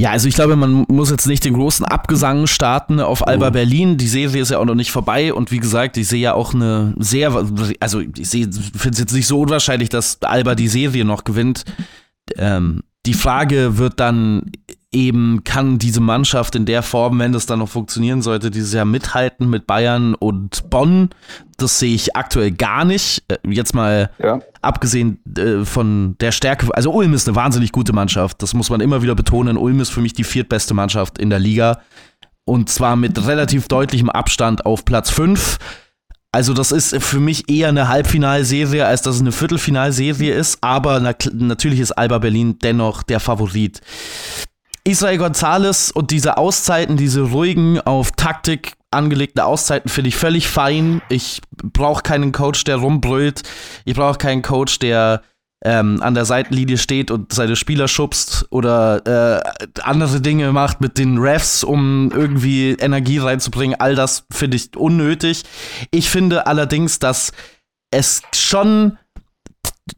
Ja, also ich glaube, man muss jetzt nicht den großen Abgesang starten auf Alba mhm. Berlin. Die Serie ist ja auch noch nicht vorbei und wie gesagt, ich sehe ja auch eine sehr, also ich finde es jetzt nicht so unwahrscheinlich, dass Alba die Serie noch gewinnt. Ähm, die Frage wird dann eben, kann diese Mannschaft in der Form, wenn das dann noch funktionieren sollte, dieses Jahr mithalten mit Bayern und Bonn? Das sehe ich aktuell gar nicht. Äh, jetzt mal ja. abgesehen äh, von der Stärke. Also Ulm ist eine wahnsinnig gute Mannschaft. Das muss man immer wieder betonen. Ulm ist für mich die viertbeste Mannschaft in der Liga. Und zwar mit relativ deutlichem Abstand auf Platz 5. Also das ist für mich eher eine Halbfinalserie, als dass es eine Viertelfinalserie ist. Aber na natürlich ist Alba Berlin dennoch der Favorit. Israel Gonzalez und diese Auszeiten, diese ruhigen, auf Taktik angelegten Auszeiten finde ich völlig fein. Ich brauche keinen Coach, der rumbrüllt. Ich brauche keinen Coach, der ähm, an der Seitenlinie steht und seine Spieler schubst oder äh, andere Dinge macht mit den Refs, um irgendwie Energie reinzubringen. All das finde ich unnötig. Ich finde allerdings, dass es schon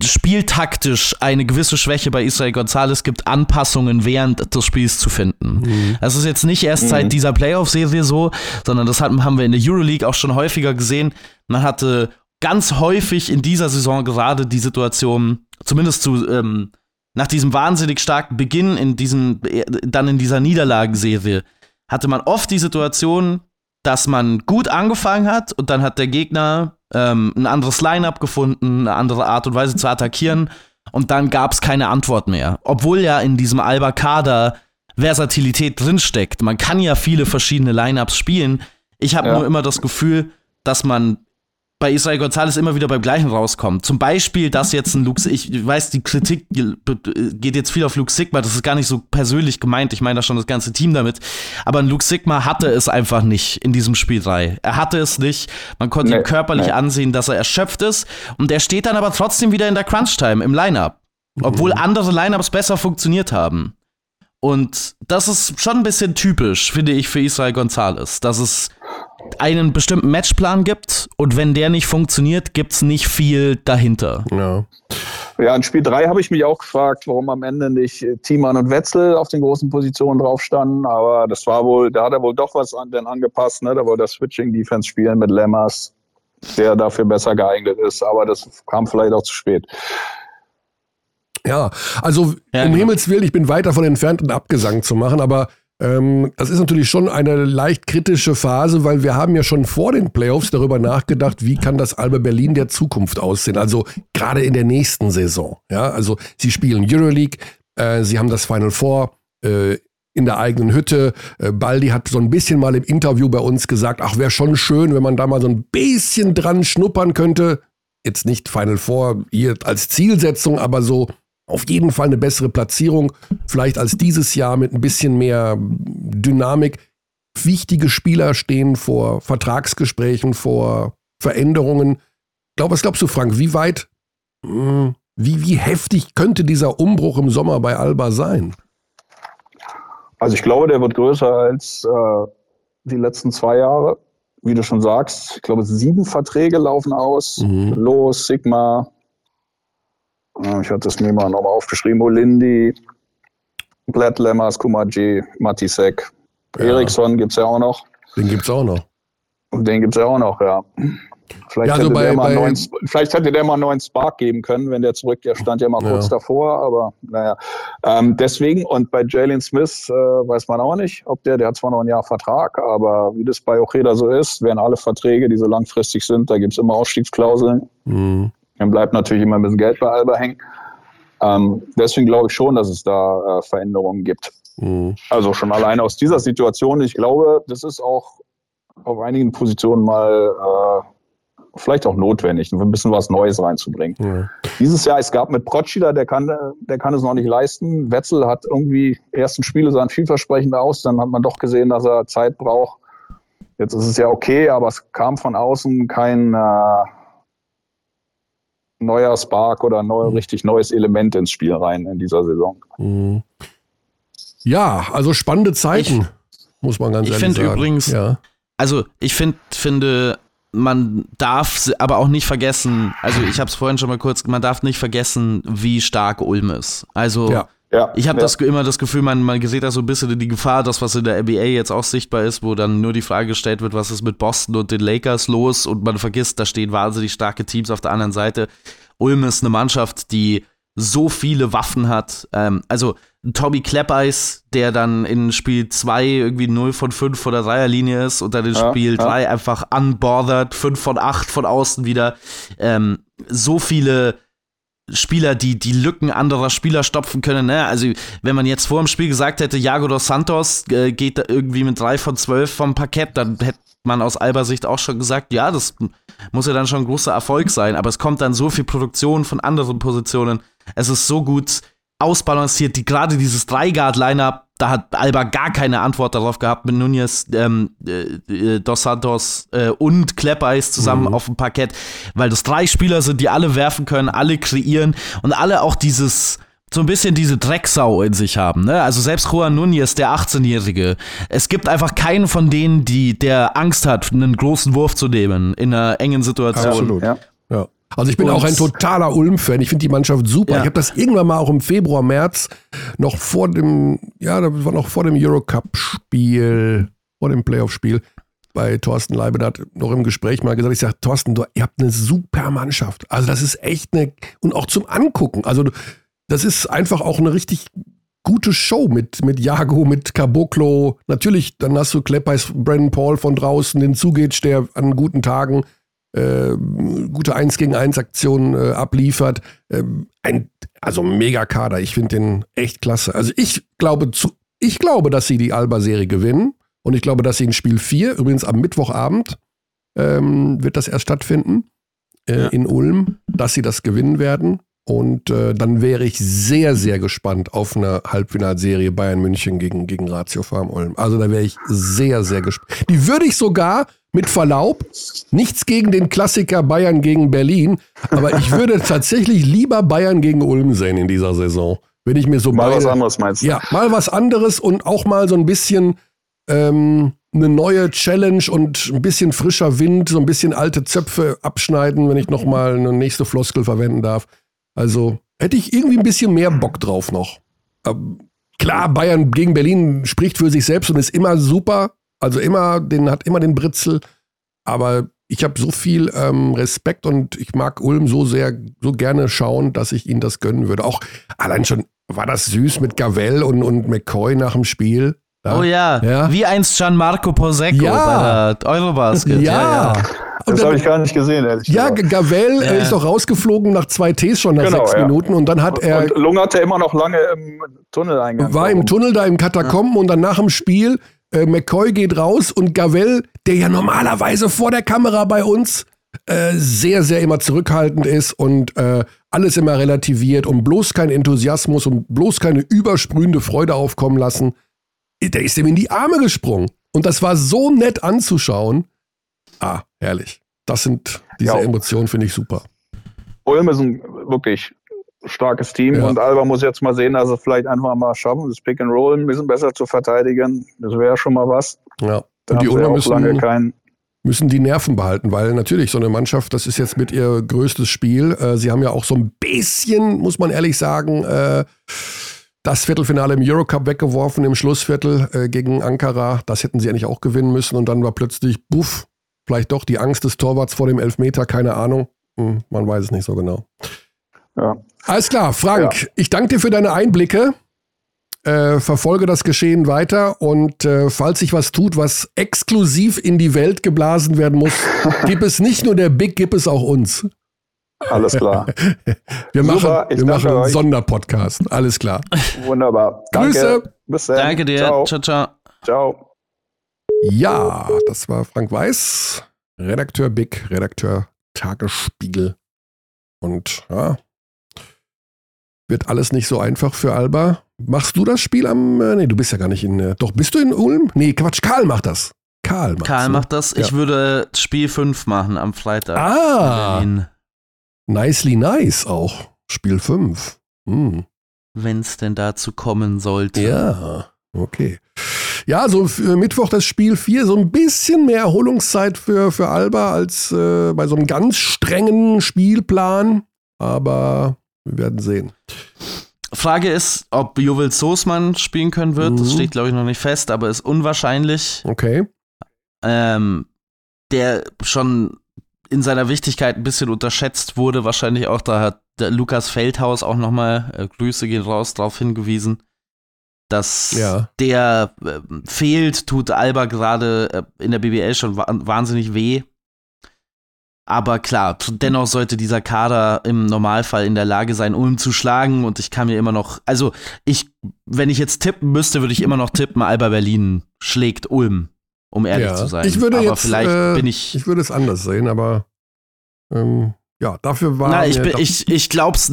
spieltaktisch eine gewisse Schwäche bei Israel Gonzalez gibt, Anpassungen während des Spiels zu finden. Mhm. Das ist jetzt nicht erst seit mhm. dieser Playoff-Serie so, sondern das haben wir in der Euroleague auch schon häufiger gesehen. Man hatte ganz häufig in dieser Saison gerade die Situation, zumindest zu, ähm, nach diesem wahnsinnig starken Beginn in diesem, dann in dieser Niederlagenserie, hatte man oft die Situation, dass man gut angefangen hat und dann hat der Gegner ähm, ein anderes Line-up gefunden, eine andere Art und Weise zu attackieren und dann gab es keine Antwort mehr. Obwohl ja in diesem Alba-Kader Versatilität drinsteckt. Man kann ja viele verschiedene Lineups spielen. Ich habe ja. nur immer das Gefühl, dass man bei Israel Gonzalez immer wieder beim gleichen rauskommt. Zum Beispiel, dass jetzt ein Luke, ich weiß, die Kritik geht jetzt viel auf Luke Sigma, das ist gar nicht so persönlich gemeint, ich meine da schon das ganze Team damit, aber ein Luke Sigma hatte es einfach nicht in diesem Spiel 3. Er hatte es nicht, man konnte nee, ihm körperlich nee. ansehen, dass er erschöpft ist und er steht dann aber trotzdem wieder in der Crunch-Time im Lineup, obwohl mhm. andere Lineups besser funktioniert haben. Und das ist schon ein bisschen typisch, finde ich, für Israel Gonzalez, dass es einen bestimmten Matchplan gibt und wenn der nicht funktioniert, gibt es nicht viel dahinter. Ja. Ja, in Spiel 3 habe ich mich auch gefragt, warum am Ende nicht Thiemann und Wetzel auf den großen Positionen drauf standen. Aber das war wohl, da hat er wohl doch was an, denn angepasst. Ne? Da wollte er Switching-Defense spielen mit Lemmers, der dafür besser geeignet ist. Aber das kam vielleicht auch zu spät. Ja, also ja, um genau. Himmels Willen, ich bin weit davon entfernt, einen Abgesang zu machen, aber ähm, das ist natürlich schon eine leicht kritische Phase, weil wir haben ja schon vor den Playoffs darüber nachgedacht, wie kann das Alba Berlin der Zukunft aussehen. Also gerade in der nächsten Saison. Ja, also sie spielen Euroleague, äh, sie haben das Final Four. Äh, in der eigenen Hütte. Äh, Baldi hat so ein bisschen mal im Interview bei uns gesagt, ach, wäre schon schön, wenn man da mal so ein bisschen dran schnuppern könnte. Jetzt nicht Final Four hier als Zielsetzung, aber so auf jeden Fall eine bessere Platzierung, vielleicht als dieses Jahr mit ein bisschen mehr Dynamik. Wichtige Spieler stehen vor Vertragsgesprächen, vor Veränderungen. Glaub, was glaubst du, Frank? Wie weit, hm, wie, wie heftig könnte dieser Umbruch im Sommer bei Alba sein? Also ich glaube, der wird größer als äh, die letzten zwei Jahre. Wie du schon sagst, ich glaube, sieben Verträge laufen aus. Mhm. Los, Sigma. Ich hatte es mir mal nochmal aufgeschrieben. Olindi, Blatt Lemmers, Kumaji, Matisek. Ja. Eriksson gibt es ja auch noch. Den gibt es auch noch. Und den gibt es ja auch noch, ja. Vielleicht, ja, also hätte bei, der mal neuen, vielleicht hätte der mal einen neuen Spark geben können, wenn der zurück, der stand ja mal kurz ja. davor, aber naja. Ähm, deswegen, und bei Jalen Smith äh, weiß man auch nicht, ob der, der hat zwar noch ein Jahr Vertrag, aber wie das bei Ojeda so ist, werden alle Verträge, die so langfristig sind, da gibt es immer Ausstiegsklauseln. Mhm. Dann bleibt natürlich immer ein bisschen Geld bei Alba hängen. Ähm, deswegen glaube ich schon, dass es da äh, Veränderungen gibt. Mhm. Also schon alleine aus dieser Situation. Ich glaube, das ist auch auf einigen Positionen mal äh, vielleicht auch notwendig, ein bisschen was Neues reinzubringen. Ja. Dieses Jahr, es gab mit Protschida, der kann, der kann es noch nicht leisten. Wetzel hat irgendwie, ersten Spiele sahen vielversprechend aus, dann hat man doch gesehen, dass er Zeit braucht. Jetzt ist es ja okay, aber es kam von außen kein äh, neuer Spark oder neu, mhm. richtig neues Element ins Spiel rein in dieser Saison. Mhm. Ja, also spannende Zeiten, ich, muss man ganz ehrlich sagen. Ich finde übrigens, ja. also ich find, finde, man darf aber auch nicht vergessen, also ich habe es vorhin schon mal kurz, man darf nicht vergessen, wie stark Ulm ist. Also ja. Ja, ich habe ja. das immer das Gefühl, man, man sieht da so ein bisschen die Gefahr, das, was in der NBA jetzt auch sichtbar ist, wo dann nur die Frage gestellt wird, was ist mit Boston und den Lakers los und man vergisst, da stehen wahnsinnig starke Teams auf der anderen Seite. Ulm ist eine Mannschaft, die so viele Waffen hat. Ähm, also Tommy Kleppeis, der dann in Spiel 2 irgendwie 0 von 5 vor der Dreierlinie ist und dann in ja, Spiel 3 ja. einfach unbothered, 5 von 8 von außen wieder. Ähm, so viele Spieler, die die Lücken anderer Spieler stopfen können. Ne? Also, wenn man jetzt vor dem Spiel gesagt hätte, Jago dos Santos äh, geht da irgendwie mit 3 von 12 vom Parkett, dann hätte man aus Alba-Sicht auch schon gesagt, ja, das muss ja dann schon ein großer Erfolg sein. Aber es kommt dann so viel Produktion von anderen Positionen. Es ist so gut ausbalanciert, die gerade dieses Dreigard-Lineup, da hat Alba gar keine Antwort darauf gehabt mit Nunez, ähm, äh, äh, Dos Santos äh, und Kleppeis zusammen mhm. auf dem Parkett, weil das drei Spieler sind, die alle werfen können, alle kreieren und alle auch dieses so ein bisschen diese Drecksau in sich haben. Ne? Also selbst Juan Nunez, der 18-Jährige, es gibt einfach keinen von denen, die, der Angst hat, einen großen Wurf zu nehmen in einer engen Situation. Absolut. Ja. Also ich bin und auch ein totaler Ulm-Fan. Ich finde die Mannschaft super. Ja. Ich habe das irgendwann mal auch im Februar, März noch vor dem, ja, das war noch vor dem Eurocup-Spiel, vor dem Playoff-Spiel bei Thorsten Leibenhardt noch im Gespräch mal gesagt. Ich sage, Thorsten, du, ihr habt eine super Mannschaft. Also das ist echt eine, und auch zum Angucken. Also das ist einfach auch eine richtig gute Show mit, mit Jago, mit Caboclo. Natürlich, dann hast du Kleppeis, Brandon Paul von draußen, den Zugeht, der an guten Tagen äh, gute 1 gegen 1 Aktionen äh, abliefert. Äh, ein, also mega Kader. Ich finde den echt klasse. Also ich glaube, zu, ich glaube, dass sie die Alba-Serie gewinnen. Und ich glaube, dass sie in Spiel 4, übrigens am Mittwochabend, ähm, wird das erst stattfinden, äh, ja. in Ulm, dass sie das gewinnen werden. Und äh, dann wäre ich sehr, sehr gespannt auf eine Halbfinalserie Bayern München gegen, gegen Ratio Farm Ulm. Also da wäre ich sehr, sehr gespannt. Die würde ich sogar mit Verlaub, nichts gegen den Klassiker Bayern gegen Berlin, aber ich würde [laughs] tatsächlich lieber Bayern gegen Ulm sehen in dieser Saison. Wenn ich mir so mal beide, was anderes meinst du? Ja, mal was anderes und auch mal so ein bisschen ähm, eine neue Challenge und ein bisschen frischer Wind, so ein bisschen alte Zöpfe abschneiden, wenn ich noch mal eine nächste Floskel verwenden darf. Also hätte ich irgendwie ein bisschen mehr Bock drauf noch. Ähm, klar, Bayern gegen Berlin spricht für sich selbst und ist immer super. Also immer, den hat immer den Britzel. Aber ich habe so viel ähm, Respekt und ich mag Ulm so sehr, so gerne schauen, dass ich ihnen das gönnen würde. Auch allein schon war das süß mit Gavel und, und McCoy nach dem Spiel. Ja. Oh ja. ja, wie einst Gianmarco Posecco ja. bei der Eurobasket. Ja. ja. Das habe ich gar nicht gesehen, ehrlich Ja, Gavel ja. ist doch rausgeflogen nach zwei Ts schon nach genau, sechs ja. Minuten und dann hat er. Und lungerte immer noch lange im Tunneleingang. War im Tunnel da im Katakomben und dann nach dem Spiel äh, McCoy geht raus und Gavel, der ja normalerweise vor der Kamera bei uns äh, sehr, sehr immer zurückhaltend ist und äh, alles immer relativiert und bloß kein Enthusiasmus und bloß keine übersprühende Freude aufkommen lassen, der ist ihm in die Arme gesprungen. Und das war so nett anzuschauen. Ah, herrlich. Das sind diese ja. Emotionen, finde ich super. Ulm ist ein wirklich starkes Team ja. und Alba muss jetzt mal sehen, dass er vielleicht einfach mal schaffen, das Pick and Roll ein bisschen besser zu verteidigen. Das wäre schon mal was. Ja. Da und die Ulmer müssen, lange kein müssen die Nerven behalten, weil natürlich so eine Mannschaft, das ist jetzt mit ihr größtes Spiel. Äh, sie haben ja auch so ein bisschen, muss man ehrlich sagen, äh, das Viertelfinale im Eurocup weggeworfen im Schlussviertel äh, gegen Ankara. Das hätten sie eigentlich auch gewinnen müssen und dann war plötzlich, buff, vielleicht doch die Angst des Torwarts vor dem Elfmeter, keine Ahnung. Hm, man weiß es nicht so genau. Ja. Alles klar, Frank, ja. ich danke dir für deine Einblicke. Äh, verfolge das Geschehen weiter und äh, falls sich was tut, was exklusiv in die Welt geblasen werden muss, [laughs] gibt es nicht nur der Big, gibt es auch uns. Alles klar. [laughs] wir machen, Super, wir machen einen euch. Sonderpodcast. Alles klar. Wunderbar. Danke. Grüße. Bis dann. Danke dir. Ciao. ciao, ciao. Ciao. Ja, das war Frank Weiß, Redakteur Big, Redakteur Tagesspiegel. Und ja, wird alles nicht so einfach für Alba. Machst du das Spiel am. Äh, nee, du bist ja gar nicht in. Äh, doch, bist du in Ulm? Nee, Quatsch, Karl macht das. Karl macht Karl macht das. Ich ja. würde Spiel 5 machen am Freitag. Ah. Nicely nice auch. Spiel 5. Hm. Wenn es denn dazu kommen sollte. Ja, okay. Ja, so für Mittwoch das Spiel 4, so ein bisschen mehr Erholungszeit für, für Alba als äh, bei so einem ganz strengen Spielplan. Aber wir werden sehen. Frage ist, ob Jovel Soßmann spielen können wird. Mhm. Das steht, glaube ich, noch nicht fest, aber ist unwahrscheinlich. Okay. Ähm, der schon in seiner Wichtigkeit ein bisschen unterschätzt wurde. Wahrscheinlich auch, da hat Lukas Feldhaus auch nochmal, äh, Grüße gehen raus, darauf hingewiesen, dass ja. der äh, fehlt, tut Alba gerade äh, in der BBL schon wa wahnsinnig weh. Aber klar, dennoch sollte dieser Kader im Normalfall in der Lage sein, Ulm zu schlagen. Und ich kann mir immer noch, also ich, wenn ich jetzt tippen müsste, würde ich immer noch tippen, Alba Berlin schlägt Ulm, um ehrlich ja. zu sein. Ich würde aber jetzt, vielleicht äh, bin ich. Ich würde es anders sehen, aber ähm, ja, dafür war. Na, ich, bin, ich, ich glaub's.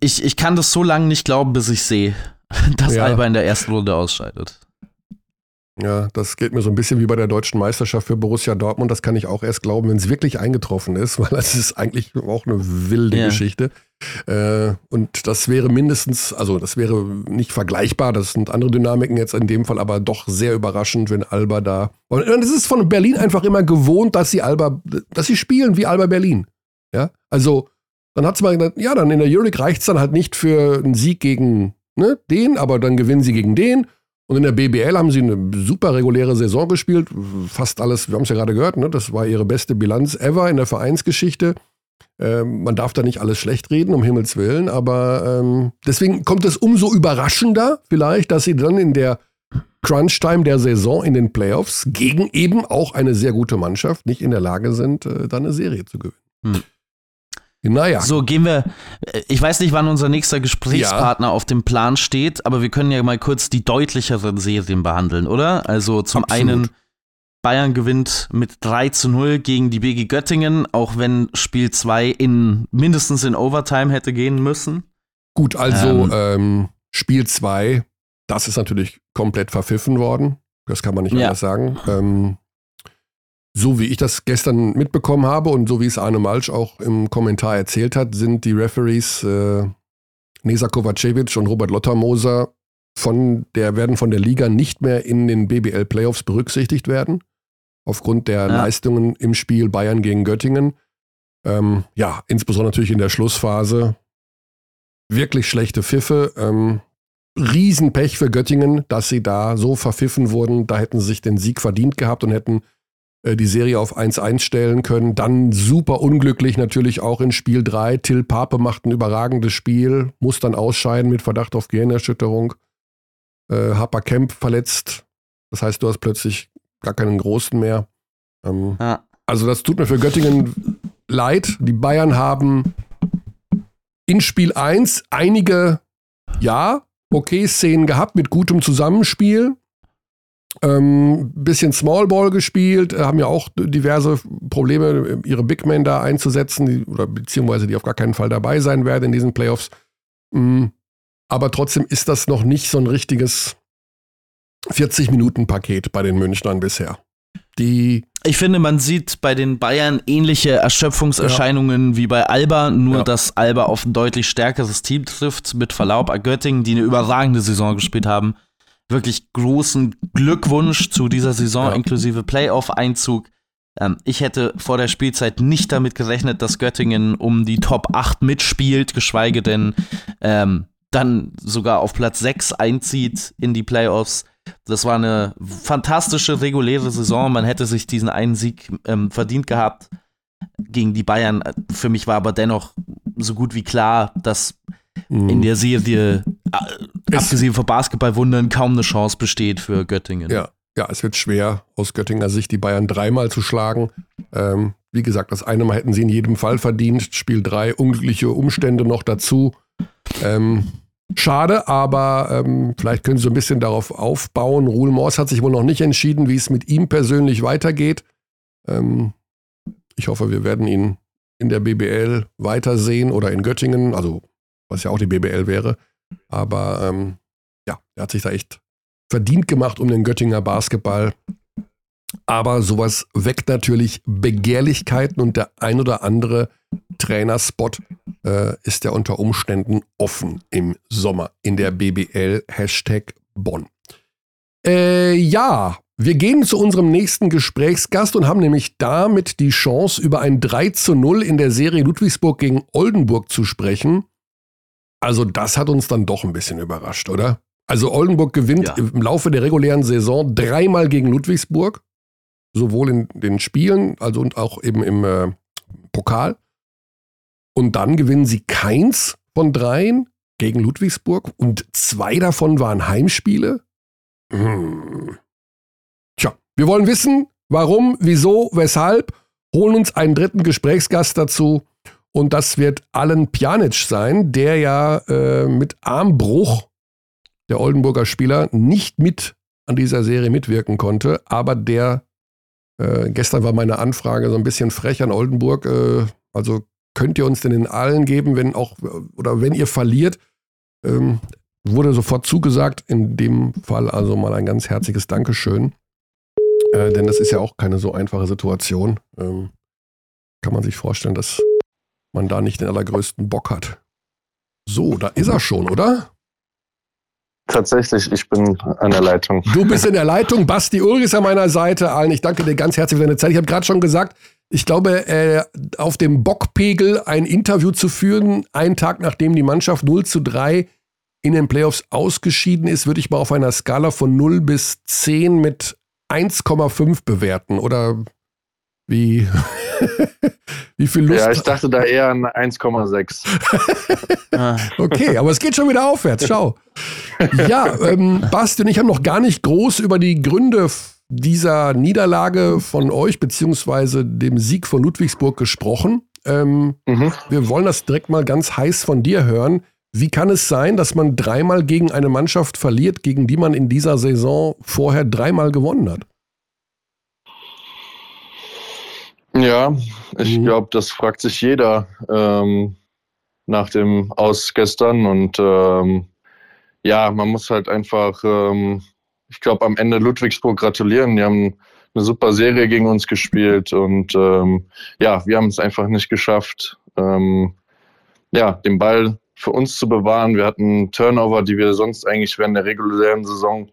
Ich, ich kann das so lange nicht glauben, bis ich sehe, [laughs] dass ja. Alba in der ersten Runde ausscheidet. Ja, das geht mir so ein bisschen wie bei der deutschen Meisterschaft für Borussia Dortmund. Das kann ich auch erst glauben, wenn es wirklich eingetroffen ist, [laughs] weil das ist eigentlich auch eine wilde ja. Geschichte. Äh, und das wäre mindestens, also das wäre nicht vergleichbar, das sind andere Dynamiken jetzt in dem Fall, aber doch sehr überraschend, wenn Alba da. Und es ist von Berlin einfach immer gewohnt, dass sie Alba, dass sie spielen wie Alba Berlin. Ja, also dann hat es mal ja, dann in der Euroleague reicht es dann halt nicht für einen Sieg gegen ne, den, aber dann gewinnen sie gegen den. Und in der BBL haben sie eine super reguläre Saison gespielt. Fast alles, wir haben es ja gerade gehört, ne? das war ihre beste Bilanz ever in der Vereinsgeschichte. Ähm, man darf da nicht alles schlecht reden, um Himmels Willen, aber ähm, deswegen kommt es umso überraschender vielleicht, dass sie dann in der Crunch-Time der Saison in den Playoffs gegen eben auch eine sehr gute Mannschaft nicht in der Lage sind, äh, dann eine Serie zu gewinnen. Hm. Naja. So, gehen wir. Äh, ich weiß nicht, wann unser nächster Gesprächspartner ja. auf dem Plan steht, aber wir können ja mal kurz die deutlicheren Serien behandeln, oder? Also zum Absolut. einen, Bayern gewinnt mit 3 zu 0 gegen die BG Göttingen, auch wenn Spiel 2 in mindestens in Overtime hätte gehen müssen. Gut, also ähm, ähm, Spiel 2, das ist natürlich komplett verpfiffen worden. Das kann man nicht ja. anders sagen. Ähm, so wie ich das gestern mitbekommen habe und so wie es Arne Malsch auch im Kommentar erzählt hat, sind die Referees äh, Nesa Kovacevic und Robert Lottermoser von der, werden von der Liga nicht mehr in den BBL Playoffs berücksichtigt werden. Aufgrund der ja. Leistungen im Spiel Bayern gegen Göttingen. Ähm, ja, insbesondere natürlich in der Schlussphase. Wirklich schlechte Pfiffe. Ähm, Riesenpech für Göttingen, dass sie da so verpfiffen wurden. Da hätten sie sich den Sieg verdient gehabt und hätten die Serie auf 1-1 stellen können. Dann super unglücklich natürlich auch in Spiel 3. Till Pape macht ein überragendes Spiel, muss dann ausscheiden mit Verdacht auf Gehirnerschütterung. Äh, Harper Kemp verletzt. Das heißt, du hast plötzlich gar keinen Großen mehr. Ähm, ja. Also das tut mir für Göttingen leid. Die Bayern haben in Spiel 1 einige, ja, okay Szenen gehabt mit gutem Zusammenspiel. Ähm, bisschen Small Ball gespielt, haben ja auch diverse Probleme, ihre Big Men da einzusetzen, die, oder beziehungsweise die auf gar keinen Fall dabei sein werden in diesen Playoffs. Mhm. Aber trotzdem ist das noch nicht so ein richtiges 40-Minuten-Paket bei den Münchnern bisher. Die ich finde, man sieht bei den Bayern ähnliche Erschöpfungserscheinungen ja. wie bei Alba, nur ja. dass Alba auf ein deutlich stärkeres Team trifft, mit Verlaub an Göttingen, die eine überragende Saison gespielt haben. Wirklich großen Glückwunsch zu dieser Saison, inklusive Playoff-Einzug. Ähm, ich hätte vor der Spielzeit nicht damit gerechnet, dass Göttingen um die Top 8 mitspielt, geschweige denn ähm, dann sogar auf Platz 6 einzieht in die Playoffs. Das war eine fantastische reguläre Saison. Man hätte sich diesen einen Sieg ähm, verdient gehabt gegen die Bayern. Für mich war aber dennoch so gut wie klar, dass mhm. in der Serie, äh, abgesehen von Basketballwundern, kaum eine Chance besteht für Göttingen. Ja. ja, es wird schwer, aus Göttinger Sicht die Bayern dreimal zu schlagen. Ähm, wie gesagt, das eine Mal hätten sie in jedem Fall verdient. Spiel drei, unglückliche Umstände noch dazu. Ähm, Schade, aber ähm, vielleicht können Sie so ein bisschen darauf aufbauen. Ruhl Morse hat sich wohl noch nicht entschieden, wie es mit ihm persönlich weitergeht. Ähm, ich hoffe, wir werden ihn in der BBL weitersehen oder in Göttingen, also was ja auch die BBL wäre. Aber ähm, ja, er hat sich da echt verdient gemacht um den Göttinger Basketball. Aber sowas weckt natürlich Begehrlichkeiten und der ein oder andere Trainerspot äh, ist ja unter Umständen offen im Sommer in der BBL Hashtag Bonn. Äh, ja, wir gehen zu unserem nächsten Gesprächsgast und haben nämlich damit die Chance, über ein 3 zu 0 in der Serie Ludwigsburg gegen Oldenburg zu sprechen. Also das hat uns dann doch ein bisschen überrascht, oder? Also Oldenburg gewinnt ja. im Laufe der regulären Saison dreimal gegen Ludwigsburg, sowohl in den Spielen, also und auch eben im äh, Pokal. Und dann gewinnen sie keins von dreien gegen Ludwigsburg und zwei davon waren Heimspiele. Hm. Tja, wir wollen wissen, warum, wieso, weshalb. Holen uns einen dritten Gesprächsgast dazu. Und das wird Alan Pjanic sein, der ja äh, mit Armbruch, der Oldenburger Spieler, nicht mit an dieser Serie mitwirken konnte, aber der, äh, gestern war meine Anfrage so ein bisschen frech an Oldenburg, äh, also könnt ihr uns denn in allen geben, wenn auch, oder wenn ihr verliert? Ähm, wurde sofort zugesagt. In dem Fall also mal ein ganz herzliches Dankeschön. Äh, denn das ist ja auch keine so einfache Situation. Ähm, kann man sich vorstellen, dass man da nicht den allergrößten Bock hat. So, da ist er schon, oder? Tatsächlich, ich bin an der Leitung. Du bist in der Leitung. Basti Ulrich ist an meiner Seite. Allen, ich danke dir ganz herzlich für deine Zeit. Ich habe gerade schon gesagt, ich glaube, äh, auf dem Bockpegel ein Interview zu führen, einen Tag nachdem die Mannschaft 0 zu 3 in den Playoffs ausgeschieden ist, würde ich mal auf einer Skala von 0 bis 10 mit 1,5 bewerten. Oder wie, [laughs] wie viel Lust? Ja, ich dachte da eher an 1,6. okay, aber es geht schon wieder aufwärts. Schau. Ja, ähm, Basti und ich haben noch gar nicht groß über die Gründe dieser Niederlage von euch beziehungsweise dem Sieg von Ludwigsburg gesprochen. Ähm, mhm. Wir wollen das direkt mal ganz heiß von dir hören. Wie kann es sein, dass man dreimal gegen eine Mannschaft verliert, gegen die man in dieser Saison vorher dreimal gewonnen hat? Ja, ich mhm. glaube, das fragt sich jeder ähm, nach dem Aus gestern. Und ähm, ja, man muss halt einfach ähm, ich glaube, am Ende Ludwigsburg gratulieren. Die haben eine super Serie gegen uns gespielt und ähm, ja, wir haben es einfach nicht geschafft, ähm, ja, den Ball für uns zu bewahren. Wir hatten Turnover, die wir sonst eigentlich während der regulären Saison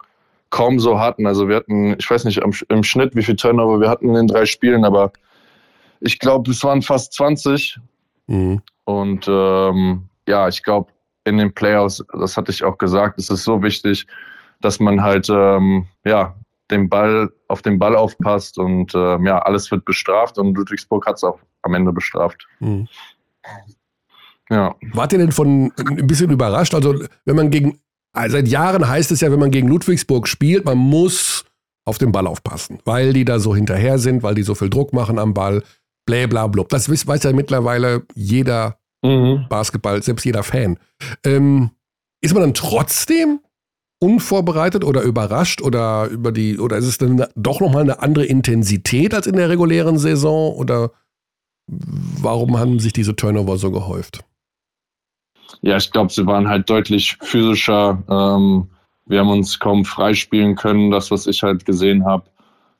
kaum so hatten. Also wir hatten, ich weiß nicht im Schnitt, wie viel Turnover wir hatten in den drei Spielen, aber ich glaube, es waren fast 20. Mhm. Und ähm, ja, ich glaube, in den Playoffs, das hatte ich auch gesagt, es ist so wichtig, dass man halt ähm, ja den Ball auf den Ball aufpasst und ähm, ja alles wird bestraft und Ludwigsburg hat es auch am Ende bestraft. Mhm. Ja. Wart ihr denn von ein bisschen überrascht? Also wenn man gegen seit Jahren heißt es ja, wenn man gegen Ludwigsburg spielt, man muss auf den Ball aufpassen, weil die da so hinterher sind, weil die so viel Druck machen am Ball, bla bla blub. Das weiß ja mittlerweile jeder mhm. Basketball, selbst jeder Fan. Ähm, ist man dann trotzdem unvorbereitet oder überrascht oder über die oder ist es dann doch nochmal eine andere Intensität als in der regulären Saison oder warum haben sich diese Turnover so gehäuft? Ja, ich glaube, sie waren halt deutlich physischer. Ähm, wir haben uns kaum freispielen können, das, was ich halt gesehen habe.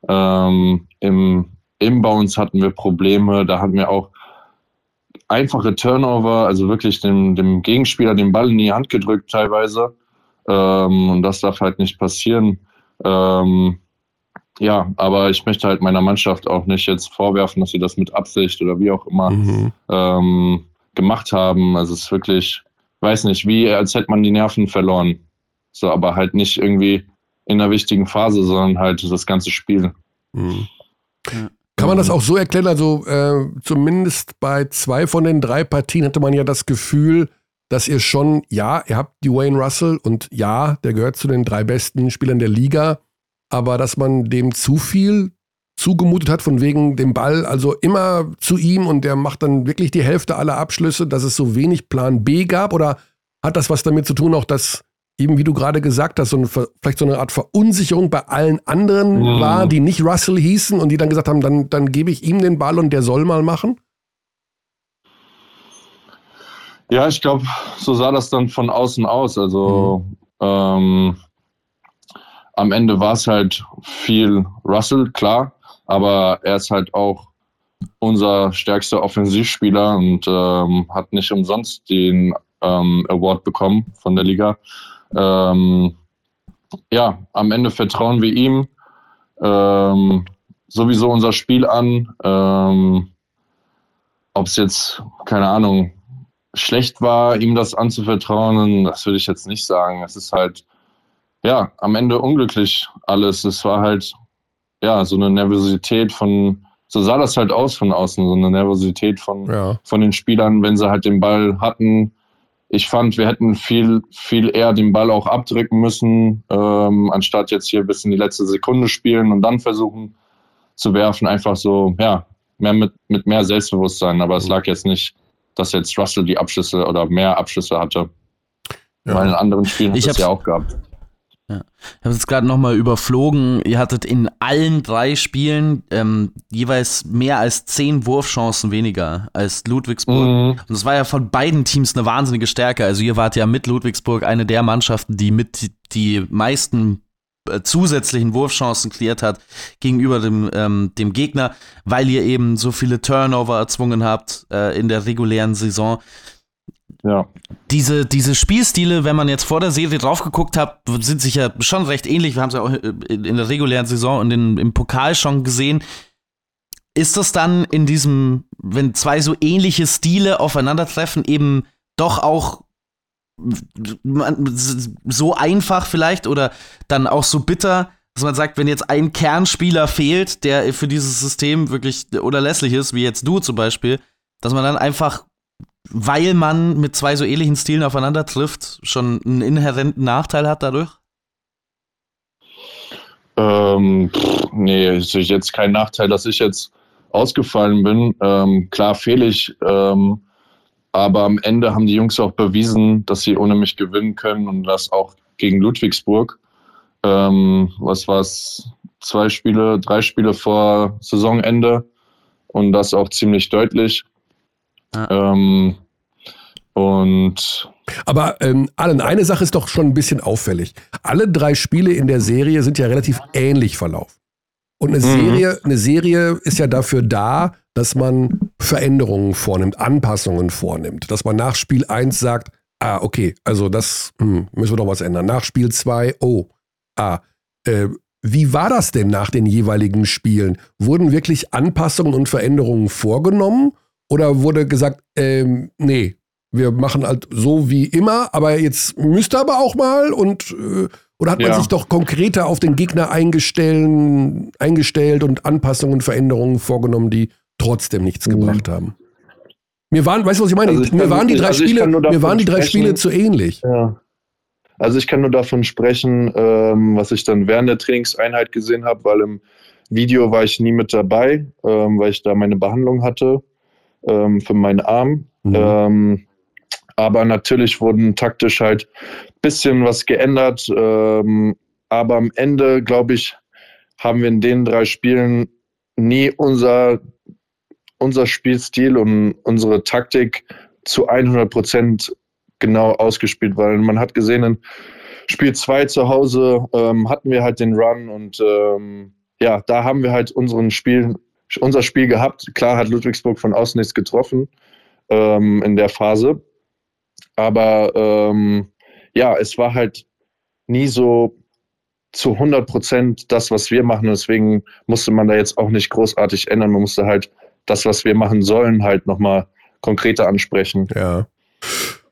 Ähm, Im Inbounds hatten wir Probleme, da hatten wir auch einfache Turnover, also wirklich dem, dem Gegenspieler den Ball in die Hand gedrückt teilweise. Ähm, und das darf halt nicht passieren. Ähm, ja, aber ich möchte halt meiner Mannschaft auch nicht jetzt vorwerfen, dass sie das mit Absicht oder wie auch immer mhm. ähm, gemacht haben. Also es ist wirklich, weiß nicht, wie als hätte man die Nerven verloren. So, aber halt nicht irgendwie in einer wichtigen Phase, sondern halt das ganze Spiel. Mhm. Kann man das auch so erklären? Also äh, zumindest bei zwei von den drei Partien hatte man ja das Gefühl, dass ihr schon, ja, ihr habt die Wayne Russell und ja, der gehört zu den drei besten Spielern der Liga, aber dass man dem zu viel zugemutet hat, von wegen dem Ball, also immer zu ihm und der macht dann wirklich die Hälfte aller Abschlüsse, dass es so wenig Plan B gab? Oder hat das was damit zu tun, auch dass eben wie du gerade gesagt hast, so eine, vielleicht so eine Art Verunsicherung bei allen anderen mhm. war, die nicht Russell hießen und die dann gesagt haben, dann, dann gebe ich ihm den Ball und der soll mal machen? Ja, ich glaube, so sah das dann von außen aus. Also mhm. ähm, am Ende war es halt viel Russell, klar, aber er ist halt auch unser stärkster Offensivspieler und ähm, hat nicht umsonst den ähm, Award bekommen von der Liga. Ähm, ja, am Ende vertrauen wir ihm ähm, sowieso unser Spiel an. Ähm, Ob es jetzt, keine Ahnung, schlecht war, ihm das anzuvertrauen, das würde ich jetzt nicht sagen. Es ist halt, ja, am Ende unglücklich alles. Es war halt, ja, so eine Nervosität von, so sah das halt aus von außen, so eine Nervosität von, ja. von den Spielern, wenn sie halt den Ball hatten. Ich fand, wir hätten viel, viel eher den Ball auch abdrücken müssen, ähm, anstatt jetzt hier bis in die letzte Sekunde spielen und dann versuchen zu werfen. Einfach so, ja, mehr mit, mit mehr Selbstbewusstsein. Aber es lag jetzt nicht dass jetzt Russell die Abschlüsse oder mehr Abschlüsse hatte. Ja. Weil in anderen Spielen hat es ja auch gehabt. Ja. Ich habe es gerade nochmal überflogen. Ihr hattet in allen drei Spielen ähm, jeweils mehr als zehn Wurfchancen weniger als Ludwigsburg. Mhm. Und das war ja von beiden Teams eine wahnsinnige Stärke. Also ihr wart ja mit Ludwigsburg eine der Mannschaften, die mit die meisten äh, zusätzlichen Wurfchancen kreiert hat gegenüber dem, ähm, dem Gegner, weil ihr eben so viele Turnover erzwungen habt äh, in der regulären Saison. Ja. Diese, diese Spielstile, wenn man jetzt vor der Serie drauf geguckt hat, sind sicher schon recht ähnlich. Wir haben es ja auch äh, in der regulären Saison und in, im Pokal schon gesehen. Ist das dann in diesem, wenn zwei so ähnliche Stile aufeinandertreffen, eben doch auch so einfach vielleicht oder dann auch so bitter, dass man sagt, wenn jetzt ein Kernspieler fehlt, der für dieses System wirklich unerlässlich ist, wie jetzt du zum Beispiel, dass man dann einfach, weil man mit zwei so ähnlichen Stilen aufeinander trifft, schon einen inhärenten Nachteil hat dadurch? Ähm, pff, nee, ist jetzt kein Nachteil, dass ich jetzt ausgefallen bin. Ähm, klar fehle ich ähm, aber am Ende haben die Jungs auch bewiesen, dass sie ohne mich gewinnen können und das auch gegen Ludwigsburg. Ähm, was war es? Zwei Spiele, drei Spiele vor Saisonende und das auch ziemlich deutlich. Ähm, und aber ähm, Alan, eine Sache ist doch schon ein bisschen auffällig. Alle drei Spiele in der Serie sind ja relativ ähnlich verlaufen. Und eine mhm. Serie, eine Serie ist ja dafür da, dass man Veränderungen vornimmt, Anpassungen vornimmt, dass man nach Spiel 1 sagt, ah, okay, also das hm, müssen wir doch was ändern. Nach Spiel 2, oh, ah, äh, wie war das denn nach den jeweiligen Spielen? Wurden wirklich Anpassungen und Veränderungen vorgenommen? Oder wurde gesagt, ähm, nee, wir machen halt so wie immer, aber jetzt müsste aber auch mal und äh, oder hat man ja. sich doch konkreter auf den Gegner eingestellt, und Anpassungen, Veränderungen vorgenommen, die trotzdem nichts mhm. gebracht haben. Mir waren, weißt du, was ich meine? Also ich mir waren die drei also Spiele, mir waren die drei Spiele zu ähnlich. Ja. Also ich kann nur davon sprechen, ähm, was ich dann während der Trainingseinheit gesehen habe, weil im Video war ich nie mit dabei, ähm, weil ich da meine Behandlung hatte ähm, für meinen Arm. Mhm. Ähm, aber natürlich wurden taktisch halt ein bisschen was geändert. Ähm, aber am Ende, glaube ich, haben wir in den drei Spielen nie unser, unser Spielstil und unsere Taktik zu 100 Prozent genau ausgespielt, weil man hat gesehen, in Spiel 2 zu Hause ähm, hatten wir halt den Run und ähm, ja, da haben wir halt unseren Spiel, unser Spiel gehabt. Klar hat Ludwigsburg von außen nichts getroffen ähm, in der Phase, aber ähm, ja, es war halt nie so zu 100 Prozent das, was wir machen. Deswegen musste man da jetzt auch nicht großartig ändern. Man musste halt das, was wir machen sollen, halt nochmal konkreter ansprechen. Ja.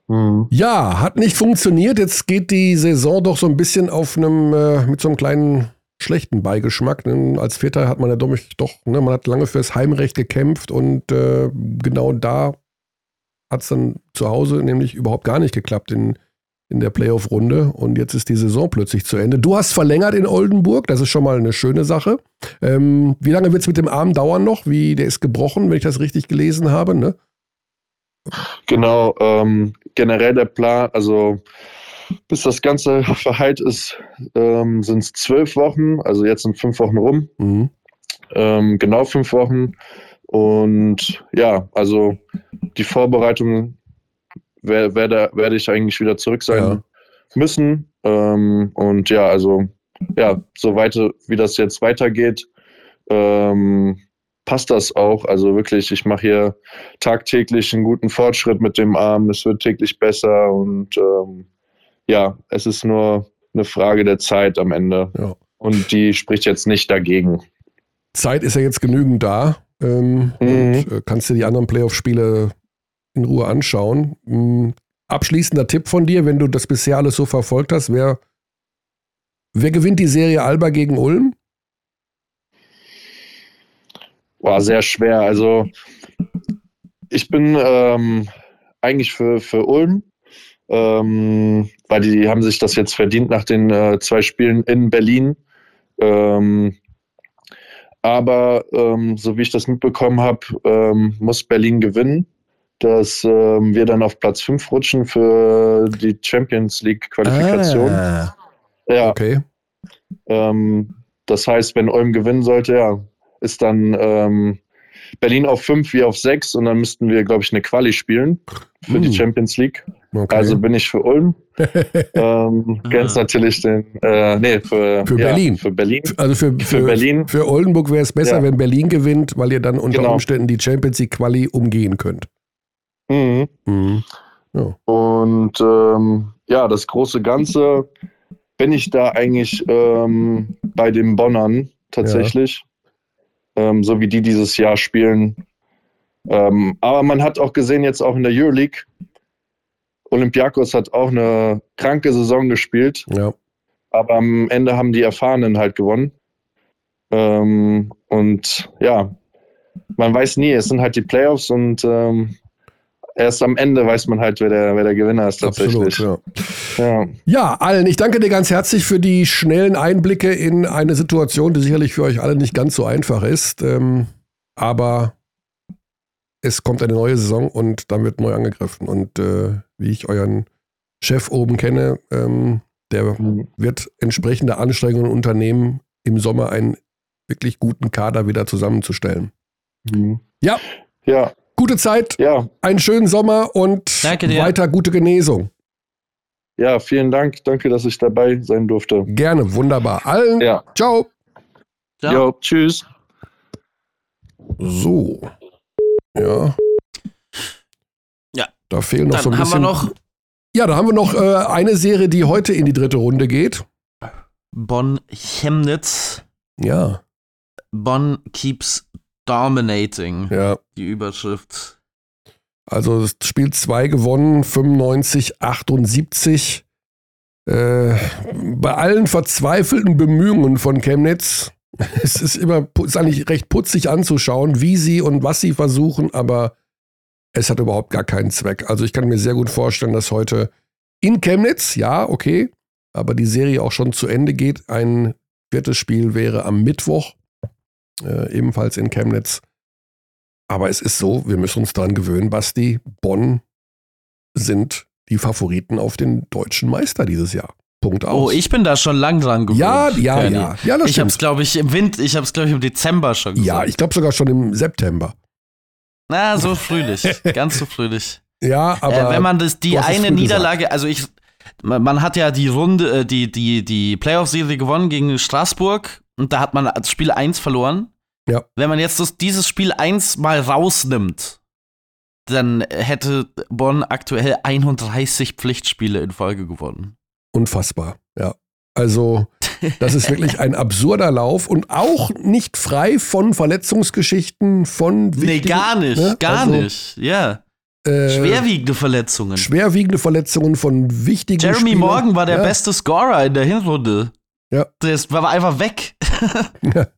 Mhm. Ja, hat nicht funktioniert. Jetzt geht die Saison doch so ein bisschen auf einem, äh, mit so einem kleinen schlechten Beigeschmack. Ne? Als Vierter hat man ja doch, doch ne? man hat lange fürs Heimrecht gekämpft und äh, genau da hat es dann zu Hause nämlich überhaupt gar nicht geklappt in, in der Playoff-Runde. Und jetzt ist die Saison plötzlich zu Ende. Du hast verlängert in Oldenburg, das ist schon mal eine schöne Sache. Ähm, wie lange wird es mit dem Arm dauern noch? Wie, der ist gebrochen, wenn ich das richtig gelesen habe, ne? Genau, ähm, generell der Plan, also bis das Ganze [laughs] verheilt ist, ähm, sind es zwölf Wochen, also jetzt sind fünf Wochen rum. Mhm. Ähm, genau fünf Wochen. Und ja, also die Vorbereitung werde, werde, werde ich eigentlich wieder zurück sein ja. müssen. Ähm, und ja, also ja, so weiter, wie das jetzt weitergeht, ähm, passt das auch. Also wirklich, ich mache hier tagtäglich einen guten Fortschritt mit dem Arm. Es wird täglich besser und ähm, ja, es ist nur eine Frage der Zeit am Ende. Ja. Und die spricht jetzt nicht dagegen. Zeit ist ja jetzt genügend da. Ähm, mhm. und, äh, kannst dir die anderen Playoff-Spiele in Ruhe anschauen. Mhm. Abschließender Tipp von dir, wenn du das bisher alles so verfolgt hast, wer, wer gewinnt die Serie Alba gegen Ulm? War sehr schwer. Also ich bin ähm, eigentlich für, für Ulm, ähm, weil die haben sich das jetzt verdient nach den äh, zwei Spielen in Berlin. Ähm, aber ähm, so wie ich das mitbekommen habe, ähm, muss Berlin gewinnen, dass ähm, wir dann auf Platz 5 rutschen für die Champions League Qualifikation. Ah, ja. Okay. Ähm, das heißt, wenn Ulm gewinnen sollte, ja, ist dann Berlin auf 5, wir auf 6 und dann müssten wir, glaube ich, eine Quali spielen für mm. die hm. Champions League. Okay. Also bin ich für Ulm. [laughs] ähm, ganz natürlich den, äh, nee, für, für ja, Berlin. Für Berlin. Also für, für, für Berlin. Für Oldenburg wäre es besser, ja. wenn Berlin gewinnt, weil ihr dann unter genau. Umständen die Champions League Quali umgehen könnt. Mhm. Mhm. Ja. Und ähm, ja, das große Ganze bin ich da eigentlich ähm, bei den Bonnern tatsächlich ähm, so wie die dieses Jahr spielen. Ähm, aber man hat auch gesehen, jetzt auch in der Euroleague, Olympiakos hat auch eine kranke Saison gespielt. Ja. Aber am Ende haben die Erfahrenen halt gewonnen. Ähm, und ja, man weiß nie, es sind halt die Playoffs und ähm, erst am Ende weiß man halt, wer der, wer der Gewinner ist tatsächlich. Absolut, ja. ja. ja, allen, ich danke dir ganz herzlich für die schnellen Einblicke in eine Situation, die sicherlich für euch alle nicht ganz so einfach ist. Ähm, aber es kommt eine neue Saison und dann wird neu angegriffen. Und äh, wie ich euren Chef oben kenne, ähm, der mhm. wird entsprechende Anstrengungen unternehmen, im Sommer einen wirklich guten Kader wieder zusammenzustellen. Mhm. Ja. Ja, Gute Zeit, ja. einen schönen Sommer und weiter gute Genesung. Ja, vielen Dank. Danke, dass ich dabei sein durfte. Gerne, wunderbar. Allen, ja. ciao. ciao. Jo, tschüss. So. Ja. Ja. Da fehlen noch Dann so ein bisschen. Haben wir noch ja, da haben wir noch äh, eine Serie, die heute in die dritte Runde geht. Bonn-Chemnitz. Ja. Bonn keeps Dominating. Ja. Die Überschrift. Also das Spiel 2 gewonnen, 95, 78. Äh, bei allen verzweifelten Bemühungen von Chemnitz, [laughs] es ist immer ist eigentlich recht putzig anzuschauen, wie sie und was sie versuchen, aber es hat überhaupt gar keinen Zweck. Also ich kann mir sehr gut vorstellen, dass heute in Chemnitz, ja, okay, aber die Serie auch schon zu Ende geht. Ein viertes Spiel wäre am Mittwoch äh, ebenfalls in Chemnitz. Aber es ist so, wir müssen uns daran gewöhnen, Basti. Bonn sind die Favoriten auf den deutschen Meister dieses Jahr. Punkt aus. Oh, ich bin da schon lang dran gewöhnt. Ja, ja, ja. ja das Ich hab's, glaube ich, im Wind, ich hab's, glaube ich, im Dezember schon gesagt. ja, ich glaube sogar schon im September. Na, so frühlich. [laughs] ganz so frühlich. Ja, aber äh, wenn man das, die es eine Niederlage, also ich, man, man hat ja die Runde, äh, die, die, die Playoff-Serie gewonnen gegen Straßburg und da hat man das Spiel 1 verloren. Ja. Wenn man jetzt das, dieses Spiel 1 mal rausnimmt, dann hätte Bonn aktuell 31 Pflichtspiele in Folge gewonnen. Unfassbar. Ja. Also, das ist wirklich ein absurder Lauf und auch nicht frei von Verletzungsgeschichten, von Nee, gar nicht, ne? gar Also, nicht. Ja. äh, Schwerwiegende Verletzungen. schwerwiegende Verletzungen von wichtigen Jeremy Spielern. Morgan war der ja. beste Scorer in der Hinrunde. Ja. Der war einfach weg. Ja. [laughs]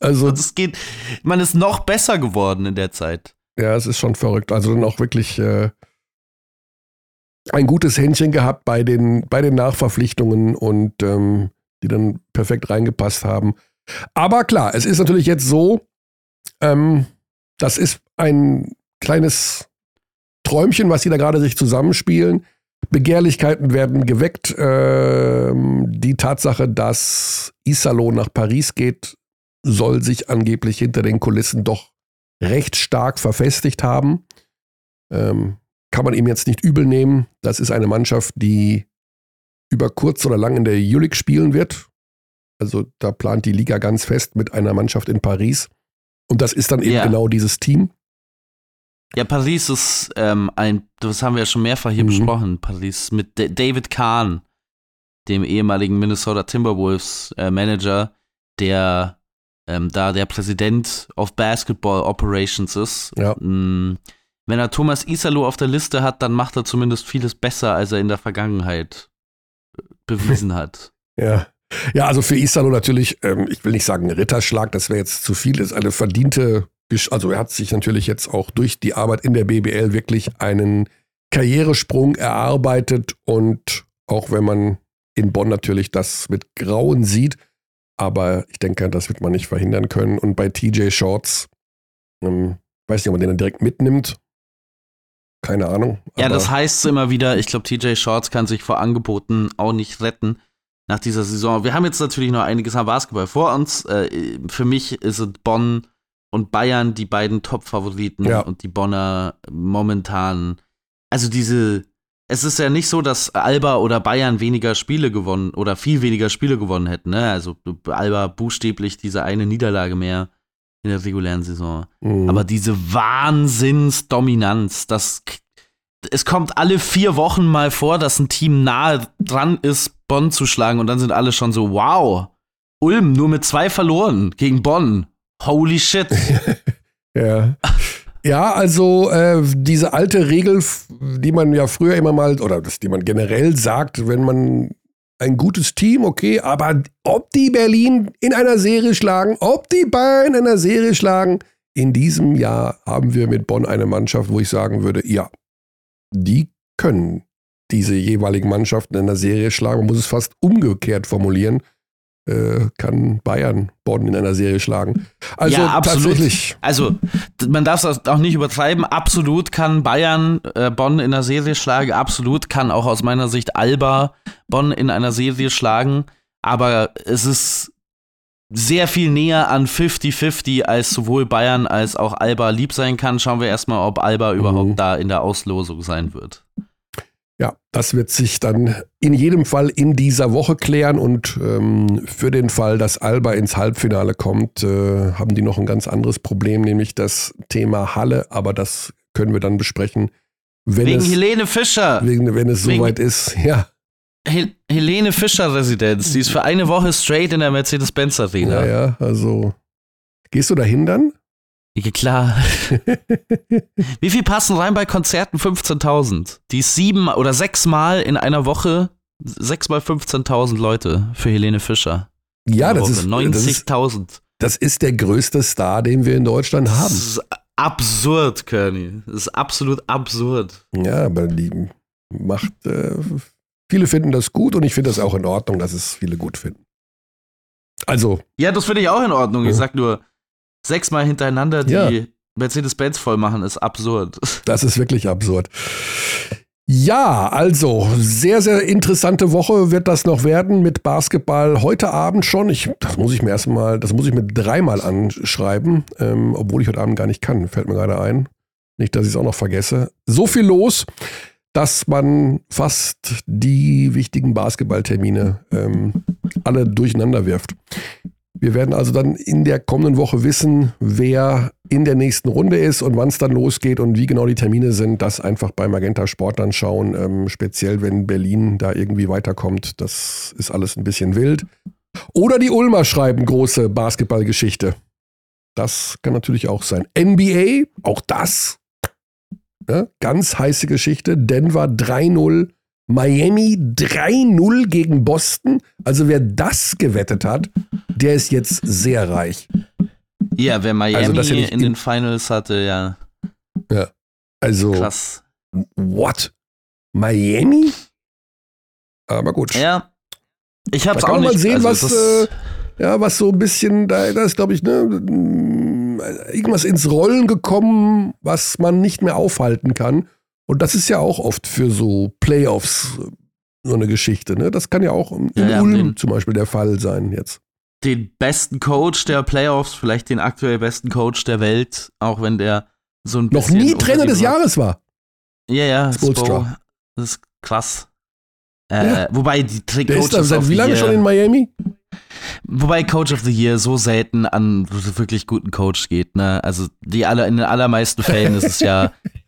Also, und es geht, man ist noch besser geworden in der Zeit. ja, es ist schon verrückt. Also dann auch wirklich äh, ein gutes Händchen gehabt bei den, bei den Nachverpflichtungen und ähm, die dann perfekt reingepasst haben. Aber klar, es ist natürlich jetzt so, ähm, das ist ein kleines Träumchen, was sie da gerade sich zusammenspielen. Begehrlichkeiten werden geweckt. Ähm, die Tatsache, dass Isalo nach Paris geht, soll sich angeblich hinter den Kulissen doch recht stark verfestigt haben. Ähm, kann man ihm jetzt nicht übel nehmen. Das ist eine Mannschaft, die über kurz oder lang in der Euroleague spielen wird. Also da plant die Liga ganz fest mit einer Mannschaft in Paris. Und das ist dann eben Ja. genau dieses Team. Ja, Paris ist ähm, ein, das haben wir ja schon mehrfach hier Mhm. besprochen, Paris mit D David Kahn, dem ehemaligen Minnesota Timberwolves äh, Manager, der ähm, da der Präsident of Basketball Operations ist. Ja. Mm, Wenn er Thomas Isalo auf der Liste hat, dann macht er zumindest vieles besser, als er in der Vergangenheit äh, bewiesen hat. [laughs] Ja. Ja, also für Isalo natürlich, ähm, ich will nicht sagen Ritterschlag, das wäre jetzt zu viel, ist eine verdiente, also er hat sich natürlich jetzt auch durch die Arbeit in der BBL wirklich einen Karrieresprung erarbeitet und auch wenn man in Bonn natürlich das mit Grauen sieht, aber ich denke, das wird man nicht verhindern können. Und bei TJ Shorts, ähm, weiß nicht, ob man den dann direkt mitnimmt. Keine Ahnung. Ja, das heißt immer wieder, ich glaube, TJ Shorts kann sich vor Angeboten auch nicht retten nach dieser Saison. Wir haben jetzt natürlich noch einiges am Basketball vor uns. Äh, für mich ist es Bonn und Bayern die beiden Top-Favoriten Ja. und die Bonner momentan. Also diese, es ist ja nicht so, dass Alba oder Bayern weniger Spiele gewonnen oder viel weniger Spiele gewonnen hätten. Ne? Also Alba buchstäblich diese eine Niederlage mehr in der regulären Saison. Mhm. Aber diese Wahnsinnsdominanz, das es kommt alle vier Wochen mal vor, dass ein Team nahe dran ist, Bonn zu schlagen und dann sind alle schon so, wow, Ulm nur mit zwei verloren gegen Bonn. Holy shit. [laughs] Ja. Ja, also äh, diese alte Regel, die man ja früher immer mal, oder das, die man generell sagt, wenn man ein gutes Team, okay, aber ob die Berlin in einer Serie schlagen, ob die Bayern in einer Serie schlagen, in diesem Jahr haben wir mit Bonn eine Mannschaft, wo ich sagen würde, ja, die können diese jeweiligen Mannschaften in einer Serie schlagen. Man muss es fast umgekehrt formulieren. Äh, kann Bayern Bonn in einer Serie schlagen. Also Ja, absolut. tatsächlich. Also, man darf es auch nicht übertreiben. Absolut kann Bayern äh, Bonn in einer Serie schlagen. Absolut kann auch aus meiner Sicht Alba Bonn in einer Serie schlagen. Aber es ist sehr viel näher an 50-50, als sowohl Bayern als auch Alba lieb sein kann. Schauen wir erstmal, ob Alba überhaupt da in der Auslosung sein wird. Ja, das wird sich dann in jedem Fall in dieser Woche klären und ähm, für den Fall, dass Alba ins Halbfinale kommt, äh, haben die noch ein ganz anderes Problem, nämlich das Thema Halle, aber das können wir dann besprechen, wenn Wegen es, Helene Fischer. wegen, wenn es wegen- soweit ist. [laughs] Ja, Hel Helene Fischer Residenz. Die ist für eine Woche straight in der Mercedes-Benz Arena. ja, ja, also gehst du dahin dann? Klar. [laughs] Wie viel passen rein bei Konzerten? 15.000. Die ist sieben oder sechs Mal in einer Woche, sechs mal 15.000 Leute für Helene Fischer. Ja, das Woche. ist, das ist, 90.000. das ist der größte Star, den wir in Deutschland Das haben. ist absurd, Kearney. Das ist absolut absurd. Ja, aber die macht, äh, viele finden das gut und ich finde das auch in Ordnung, dass es viele gut finden. Also, Ja, das finde ich auch in Ordnung. Ich Ja. sag nur, sechsmal hintereinander die Ja. Mercedes-Benz voll machen, ist absurd. [laughs] Das ist wirklich absurd. Ja, also sehr, sehr interessante Woche wird das noch werden mit Basketball heute Abend schon. Ich, das muss ich mir erstmal, das muss ich mir dreimal anschreiben, ähm, obwohl ich heute Abend gar nicht kann, fällt mir gerade ein. Nicht, dass ich es auch noch vergesse. So viel los, dass man fast die wichtigen Basketballtermine ähm, alle durcheinander wirft. Wir werden also dann in der kommenden Woche wissen, wer in der nächsten Runde ist und wann es dann losgeht und wie genau die Termine sind. Das einfach bei Magenta Sport dann schauen. Ähm, speziell, wenn Berlin da irgendwie weiterkommt. Das ist alles ein bisschen wild. Oder die Ulmer schreiben große Basketballgeschichte. Das kann natürlich auch sein. NBA, auch das. Ja, ganz heiße Geschichte. Denver 3-0 Miami 3-0 gegen Boston. Also wer das gewettet hat, der ist jetzt sehr reich. Ja, wer Miami also, in, in den Finals hatte, ja. Ja. Also. Krass. What? Miami? Aber gut. Ja. Ich hab's da auch kann nicht. mal sehen, also, was, äh, ja, was so ein bisschen, da, da ist, glaube ich, ne, irgendwas ins Rollen gekommen, was man nicht mehr aufhalten kann. Und das ist ja auch oft für so Playoffs äh, so eine Geschichte. Ne? Das kann ja auch in ja, Ulm den, zum Beispiel der Fall sein jetzt. Den besten Coach der Playoffs, vielleicht den aktuell besten Coach der Welt, auch wenn der so ein Noch nie Trainer des Jahres war. Ja, ja, Spo, das ist krass. Äh, ja. Wobei die Coach der ist da seit wie lange schon in Miami? Wobei Coach of the Year so selten an wirklich guten Coach geht, ne? Also die aller, in den allermeisten Fällen ist es ja [laughs]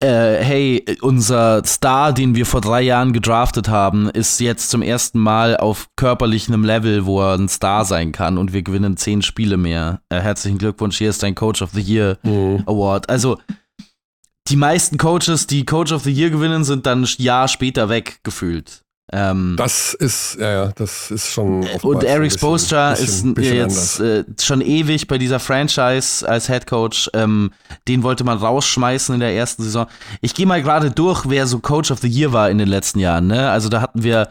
äh, hey, unser Star, den wir vor drei Jahren gedraftet haben, ist jetzt zum ersten Mal auf körperlichem Level, wo er ein Star sein kann und wir gewinnen zehn Spiele mehr. Äh, herzlichen Glückwunsch, hier ist dein Coach of the Year mhm. Award. Also, die meisten Coaches, die Coach of the Year gewinnen, sind dann ein Jahr später weg gefühlt. Ähm, das ist, ja, ja, das ist schon. Und Eric Spoelstra ist jetzt äh, schon ewig bei dieser Franchise als Head Coach. Ähm, den wollte man rausschmeißen in der ersten Saison. Ich gehe mal gerade durch, wer so Coach of the Year war in den letzten Jahren. Ne? Also da hatten wir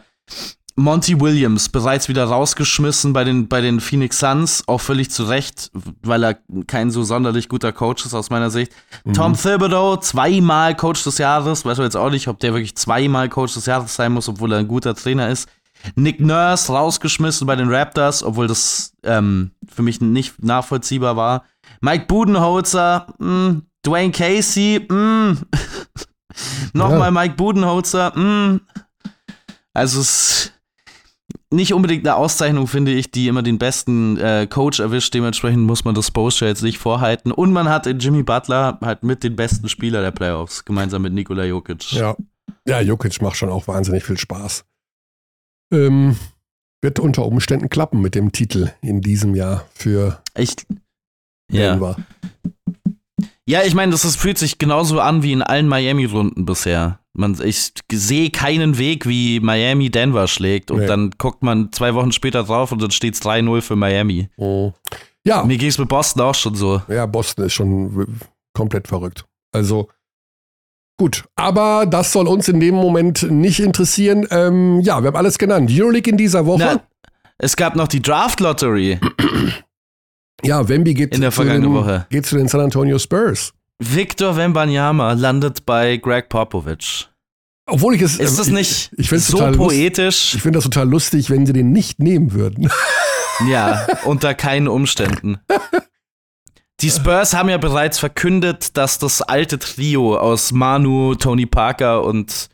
Monty Williams bereits wieder rausgeschmissen bei den, bei den Phoenix Suns, auch völlig zu Recht, weil er kein so sonderlich guter Coach ist aus meiner Sicht. Mhm. Tom Thibodeau, zweimal Coach des Jahres, weiß man jetzt auch nicht, ob der wirklich zweimal Coach des Jahres sein muss, obwohl er ein guter Trainer ist. Nick Nurse rausgeschmissen bei den Raptors, obwohl das ähm, für mich nicht nachvollziehbar war. Mike Budenholzer, mh, hm, Dwayne Casey, mh. Hm. [laughs] nochmal ja. Mike Budenholzer, mh. Hm. Also es nicht unbedingt eine Auszeichnung, finde ich, die immer den besten äh, Coach erwischt. Dementsprechend muss man das Poster jetzt nicht vorhalten. Und man hat in Jimmy Butler halt mit den besten Spieler der Playoffs, gemeinsam mit Nikola Jokic. Ja, ja Jokic macht schon auch wahnsinnig viel Spaß. Ähm, wird unter Umständen klappen mit dem Titel in diesem Jahr für ich, Denver. Ja. Ja, ich meine, das, das fühlt sich genauso an wie in allen Miami-Runden bisher. Man, ich sehe keinen Weg, wie Miami Denver schlägt. Und nee. dann guckt man zwei Wochen später drauf und dann steht es 3-0 für Miami. Oh. Ja. Mir ging es mit Boston auch schon so. Ja, Boston ist schon komplett verrückt. Also, gut. Aber das soll uns in dem Moment nicht interessieren. Ähm, ja, wir haben alles genannt. Euroleague in dieser Woche. Na, es gab noch die Draft Lottery. [clears throat] Ja, Wemby geht, in der vergangenen Woche. geht zu den San Antonio Spurs. Victor Wembanyama landet bei Greg Popovich. Obwohl ich es. Ist das nicht ich, ich so poetisch? Ich finde das total lustig, wenn sie den nicht nehmen würden. [laughs] Ja, unter keinen Umständen. Die Spurs haben ja bereits verkündet, dass das alte Trio aus Manu, Tony Parker und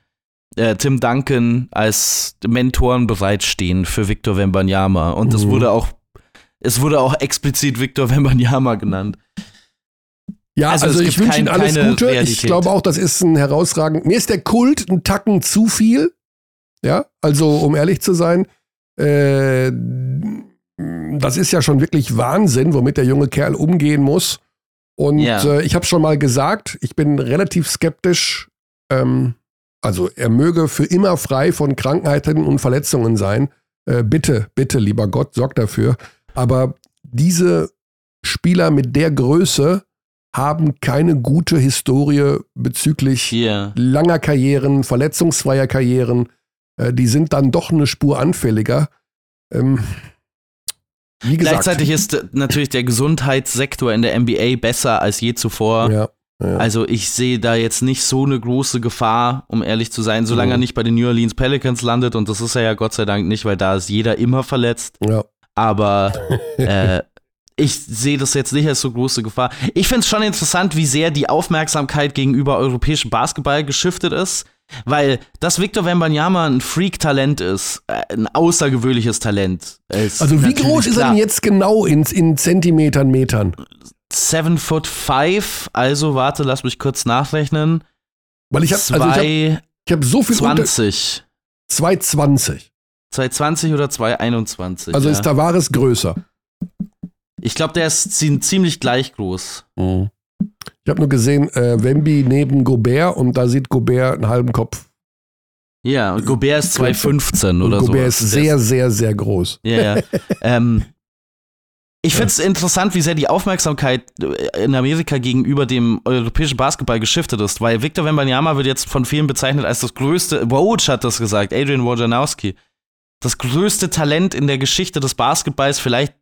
äh, Tim Duncan als Mentoren bereitstehen für Victor Wembanyama. Und es mhm. wurde auch, es wurde auch explizit Victor Wembanyama genannt. Ja, also, also ich wünsche Ihnen alles Gute. Realität. Ich glaube auch, das ist ein herausragend. Mir ist der Kult ein Tacken zu viel. Ja, also um ehrlich zu sein, äh, das ist ja schon wirklich Wahnsinn, womit der junge Kerl umgehen muss. Und ja. äh, ich habe schon mal gesagt, ich bin relativ skeptisch. Ähm, also er möge für immer frei von Krankheiten und Verletzungen sein. Äh, bitte, bitte, lieber Gott, sorg dafür. Aber diese Spieler mit der Größe haben keine gute Historie bezüglich yeah. langer Karrieren, verletzungsfreier Karrieren. Äh, die sind dann doch eine Spur anfälliger. Ähm, wie gesagt. Gleichzeitig ist natürlich der Gesundheitssektor in der NBA besser als je zuvor. Ja. Ja. Also ich sehe da jetzt nicht so eine große Gefahr, um ehrlich zu sein, solange mhm. er nicht bei den New Orleans Pelicans landet und das ist er ja Gott sei Dank nicht, weil da ist jeder immer verletzt. Ja. Aber [laughs] äh, ich sehe das jetzt nicht als so große Gefahr. Ich finde es schon interessant, wie sehr die Aufmerksamkeit gegenüber europäischem Basketball geschiftet ist. Weil das Victor Wembanyama ein Freak-Talent ist, äh, ein außergewöhnliches Talent. Also wie groß ist er denn jetzt genau in, in Zentimetern, Metern? 7 foot 5, also warte, lass mich kurz nachrechnen. Weil ich habe also ich hab, ich hab so viel 20. 220. 220 oder 221. Also ja. ist Tavares größer. Ich glaube, der ist ziemlich gleich groß. Mhm. Ich habe nur gesehen, äh, Wemby neben Gobert und da sieht Gobert einen halben Kopf. Ja, und Gobert ist 2,15 oder so. Gobert ist sehr, sehr, sehr groß. Ja, ja. [laughs] ähm, ich finde es interessant, wie sehr die Aufmerksamkeit äh, in Amerika gegenüber dem europäischen Basketball geschiftet ist, weil Victor Wembanyama wird jetzt von vielen bezeichnet als das größte, Woj hat das gesagt, Adrian Wojnarowski, das größte Talent in der Geschichte des Basketballs, vielleicht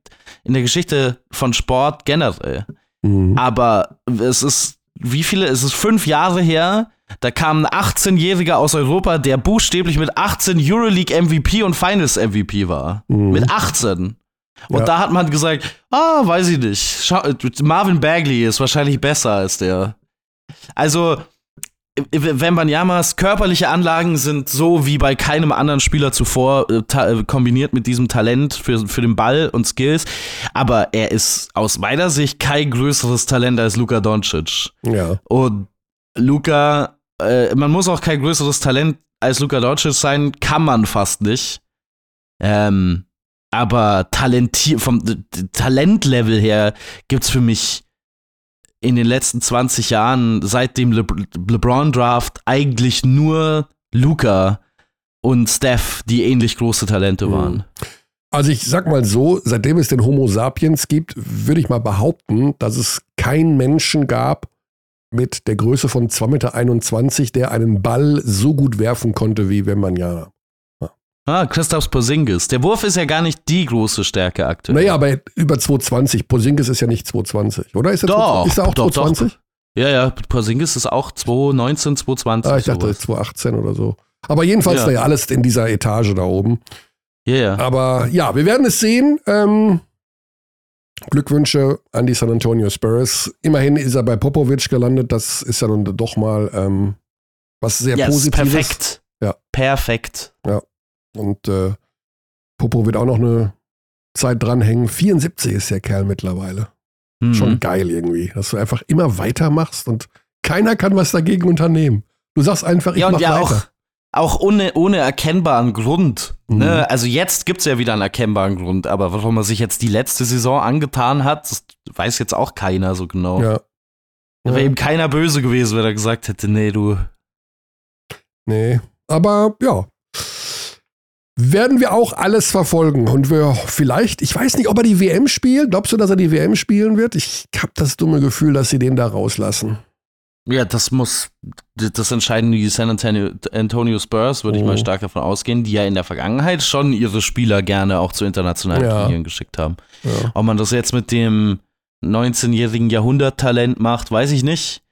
in der Geschichte von Sport generell. Mhm. Aber es ist, wie viele, es ist fünf Jahre her, da kam ein 18-Jähriger aus Europa, der buchstäblich mit 18 Euroleague MVP und Finals MVP war. Mhm. Mit 18. Und ja. da hat man gesagt, ah, weiß ich nicht. Marvin Bagley ist wahrscheinlich besser als der. Also, Wembanyamas körperliche Anlagen sind so wie bei keinem anderen Spieler zuvor äh, äh, kombiniert mit diesem Talent für, für den Ball und Skills. Aber er ist aus meiner Sicht kein größeres Talent als Luka Doncic. Ja. Und Luka, äh, man muss auch kein größeres Talent als Luka Doncic sein, kann man fast nicht. Ähm, aber talentier vom Talentlevel her gibt's für mich in den letzten 20 Jahren seit dem Le LeBron-Draft eigentlich nur Luca und Steph, die ähnlich große Talente mhm. waren. Also ich sag mal so, seitdem es den Homo sapiens gibt, würde ich mal behaupten, dass es keinen Menschen gab mit der Größe von 2,21 Meter, der einen Ball so gut werfen konnte wie Wembanyama. Ah, Christoph Posingis. Der Wurf ist ja gar nicht die große Stärke aktuell. Naja, aber über 220. Posingis ist ja nicht 220, oder? Ist er, doch, ist er auch doch, 220? Doch. Ja, ja, Posingis ist auch 219, 220. Ah, ich dachte sowas. 218 oder so. Aber jedenfalls ja. ja alles in dieser Etage da oben. Ja, ja. Aber ja, wir werden es sehen. Ähm, Glückwünsche an die San Antonio Spurs. Immerhin ist er bei Popovic gelandet. Das ist ja nun doch mal ähm, was sehr yes, Positives. Perfekt. Ja. Perfekt. Ja. Und äh, Popo wird auch noch eine Zeit dranhängen. 74 ist der Kerl mittlerweile. Mhm. Schon geil irgendwie, dass du einfach immer weitermachst und keiner kann was dagegen unternehmen. Du sagst einfach, ich ja, mach ja weiter. Auch, auch ohne, ohne erkennbaren Grund. Ne? Mhm. Ne? Also jetzt gibt es ja wieder einen erkennbaren Grund, aber warum er sich jetzt die letzte Saison angetan hat, das weiß jetzt auch keiner so genau. Ja. Da wäre ja. ihm keiner böse gewesen, wenn er gesagt hätte, nee, du. Nee, aber ja, werden wir auch alles verfolgen. Und wir vielleicht, ich weiß nicht, ob er die WM spielt. Glaubst du, dass er die WM spielen wird? Ich habe das dumme Gefühl, dass sie den da rauslassen. Ja, das muss, das entscheiden die San Antonio, Antonio Spurs, würde oh. ich mal oh. stark davon ausgehen, die ja in der Vergangenheit schon ihre Spieler gerne auch zu internationalen ja. Turnieren geschickt haben. Ja. Ob man das jetzt mit dem 19-jährigen Jahrhunderttalent macht, weiß ich nicht.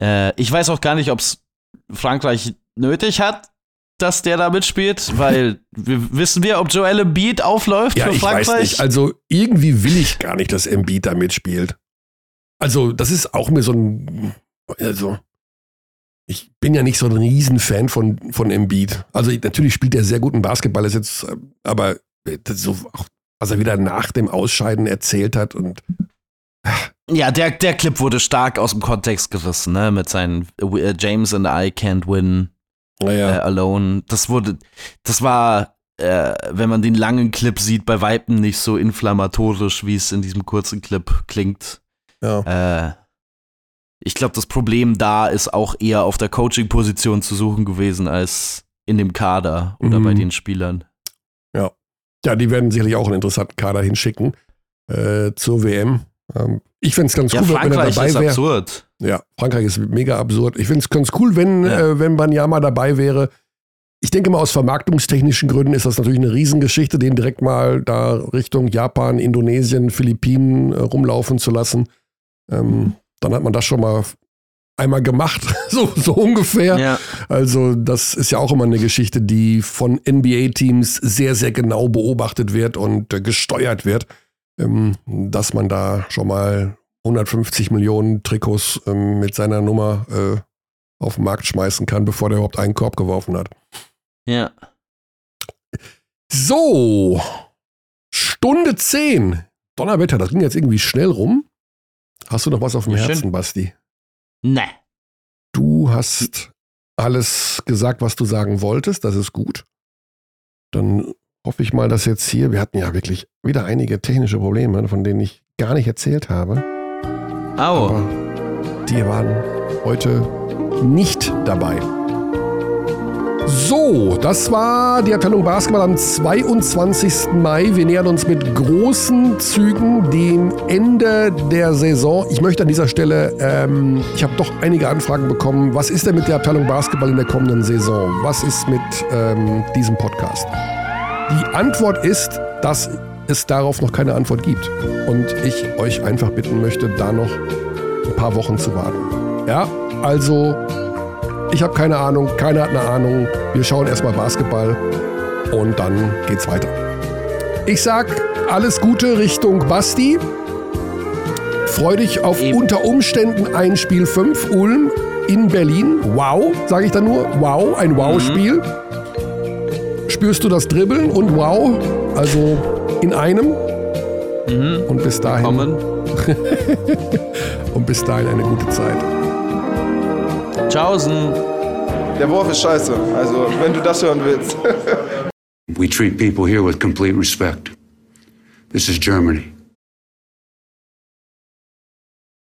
Äh, ich weiß auch gar nicht, ob es Frankreich nötig hat, dass der da mitspielt? Weil wir, wissen wir, ob Joel Embiid aufläuft ja, für Frankreich? Ich weiß nicht. Also irgendwie will ich gar nicht, dass Embiid da mitspielt. Also das ist auch mir so ein, also ich bin ja nicht so ein Riesenfan von, von Embiid. Also natürlich spielt er sehr guten Basketball, ist jetzt, aber so, was er wieder nach dem Ausscheiden erzählt hat und ja, der, der Clip wurde stark aus dem Kontext gerissen, ne? Mit seinen uh, James and I can't win ja. äh, Alone. Das wurde, das war, äh, wenn man den langen Clip sieht, bei Weitem nicht so inflammatorisch, wie es in diesem kurzen Clip klingt. Ja. Äh, ich glaube, das Problem da ist auch eher auf der Coaching-Position zu suchen gewesen als in dem Kader oder mhm. bei den Spielern. Ja. Ja, die werden sicherlich auch einen interessanten Kader hinschicken äh, zur WM. Ähm, ich fände es ganz ja, cool, Frankreich wenn er dabei wäre. ist absurd. Ja, Frankreich ist mega absurd. Ich finde es ganz cool, wenn, ja. äh, wenn Banyama dabei wäre. Ich denke mal, aus vermarktungstechnischen Gründen ist das natürlich eine Riesengeschichte, den direkt mal da Richtung Japan, Indonesien, Philippinen äh, rumlaufen zu lassen. Ähm, dann hat man das schon mal einmal gemacht, [laughs] so, so ungefähr. Ja. Also das ist ja auch immer eine Geschichte, die von NBA-Teams sehr, sehr genau beobachtet wird und äh, gesteuert wird, ähm, dass man da schon mal 150 Millionen Trikots ähm, mit seiner Nummer äh, auf den Markt schmeißen kann, bevor der überhaupt einen Korb geworfen hat. Ja. So, Stunde 10. Donnerwetter, das ging jetzt irgendwie schnell rum. Hast du noch was auf dem ja, Herzen, schön. Basti? Nee. Du hast alles gesagt, was du sagen wolltest. Das ist gut. Dann hoffe ich mal, dass jetzt hier, wir hatten ja wirklich wieder einige technische Probleme, von denen ich gar nicht erzählt habe. Au. Aber die waren heute nicht dabei. So, das war die Abteilung Basketball am 22. Mai. Wir nähern uns mit großen Zügen dem Ende der Saison. Ich möchte an dieser Stelle, ähm, ich habe doch einige Anfragen bekommen. Was ist denn mit der Abteilung Basketball in der kommenden Saison? Was ist mit ähm, diesem Podcast? Die Antwort ist, dass es darauf noch keine Antwort gibt. Und ich euch einfach bitten möchte, da noch ein paar Wochen zu warten. Ja, also ich habe keine Ahnung, keiner hat eine Ahnung. Wir schauen erstmal Basketball und dann geht's weiter. Ich sag alles Gute Richtung Basti. Freu dich auf Eben. unter Umständen ein Spiel 5 Ulm in Berlin. Wow, sage ich dann nur. Wow, ein Wow-Spiel. Mhm. Spürst du das Dribbeln und Wow, also in einem. Mhm. Und bis dahin. [laughs] und bis dahin eine gute Zeit. Tschaußen. Der Wurf ist scheiße. Also, wenn du das hören willst. [laughs] We treat people here with complete respect. This is Germany.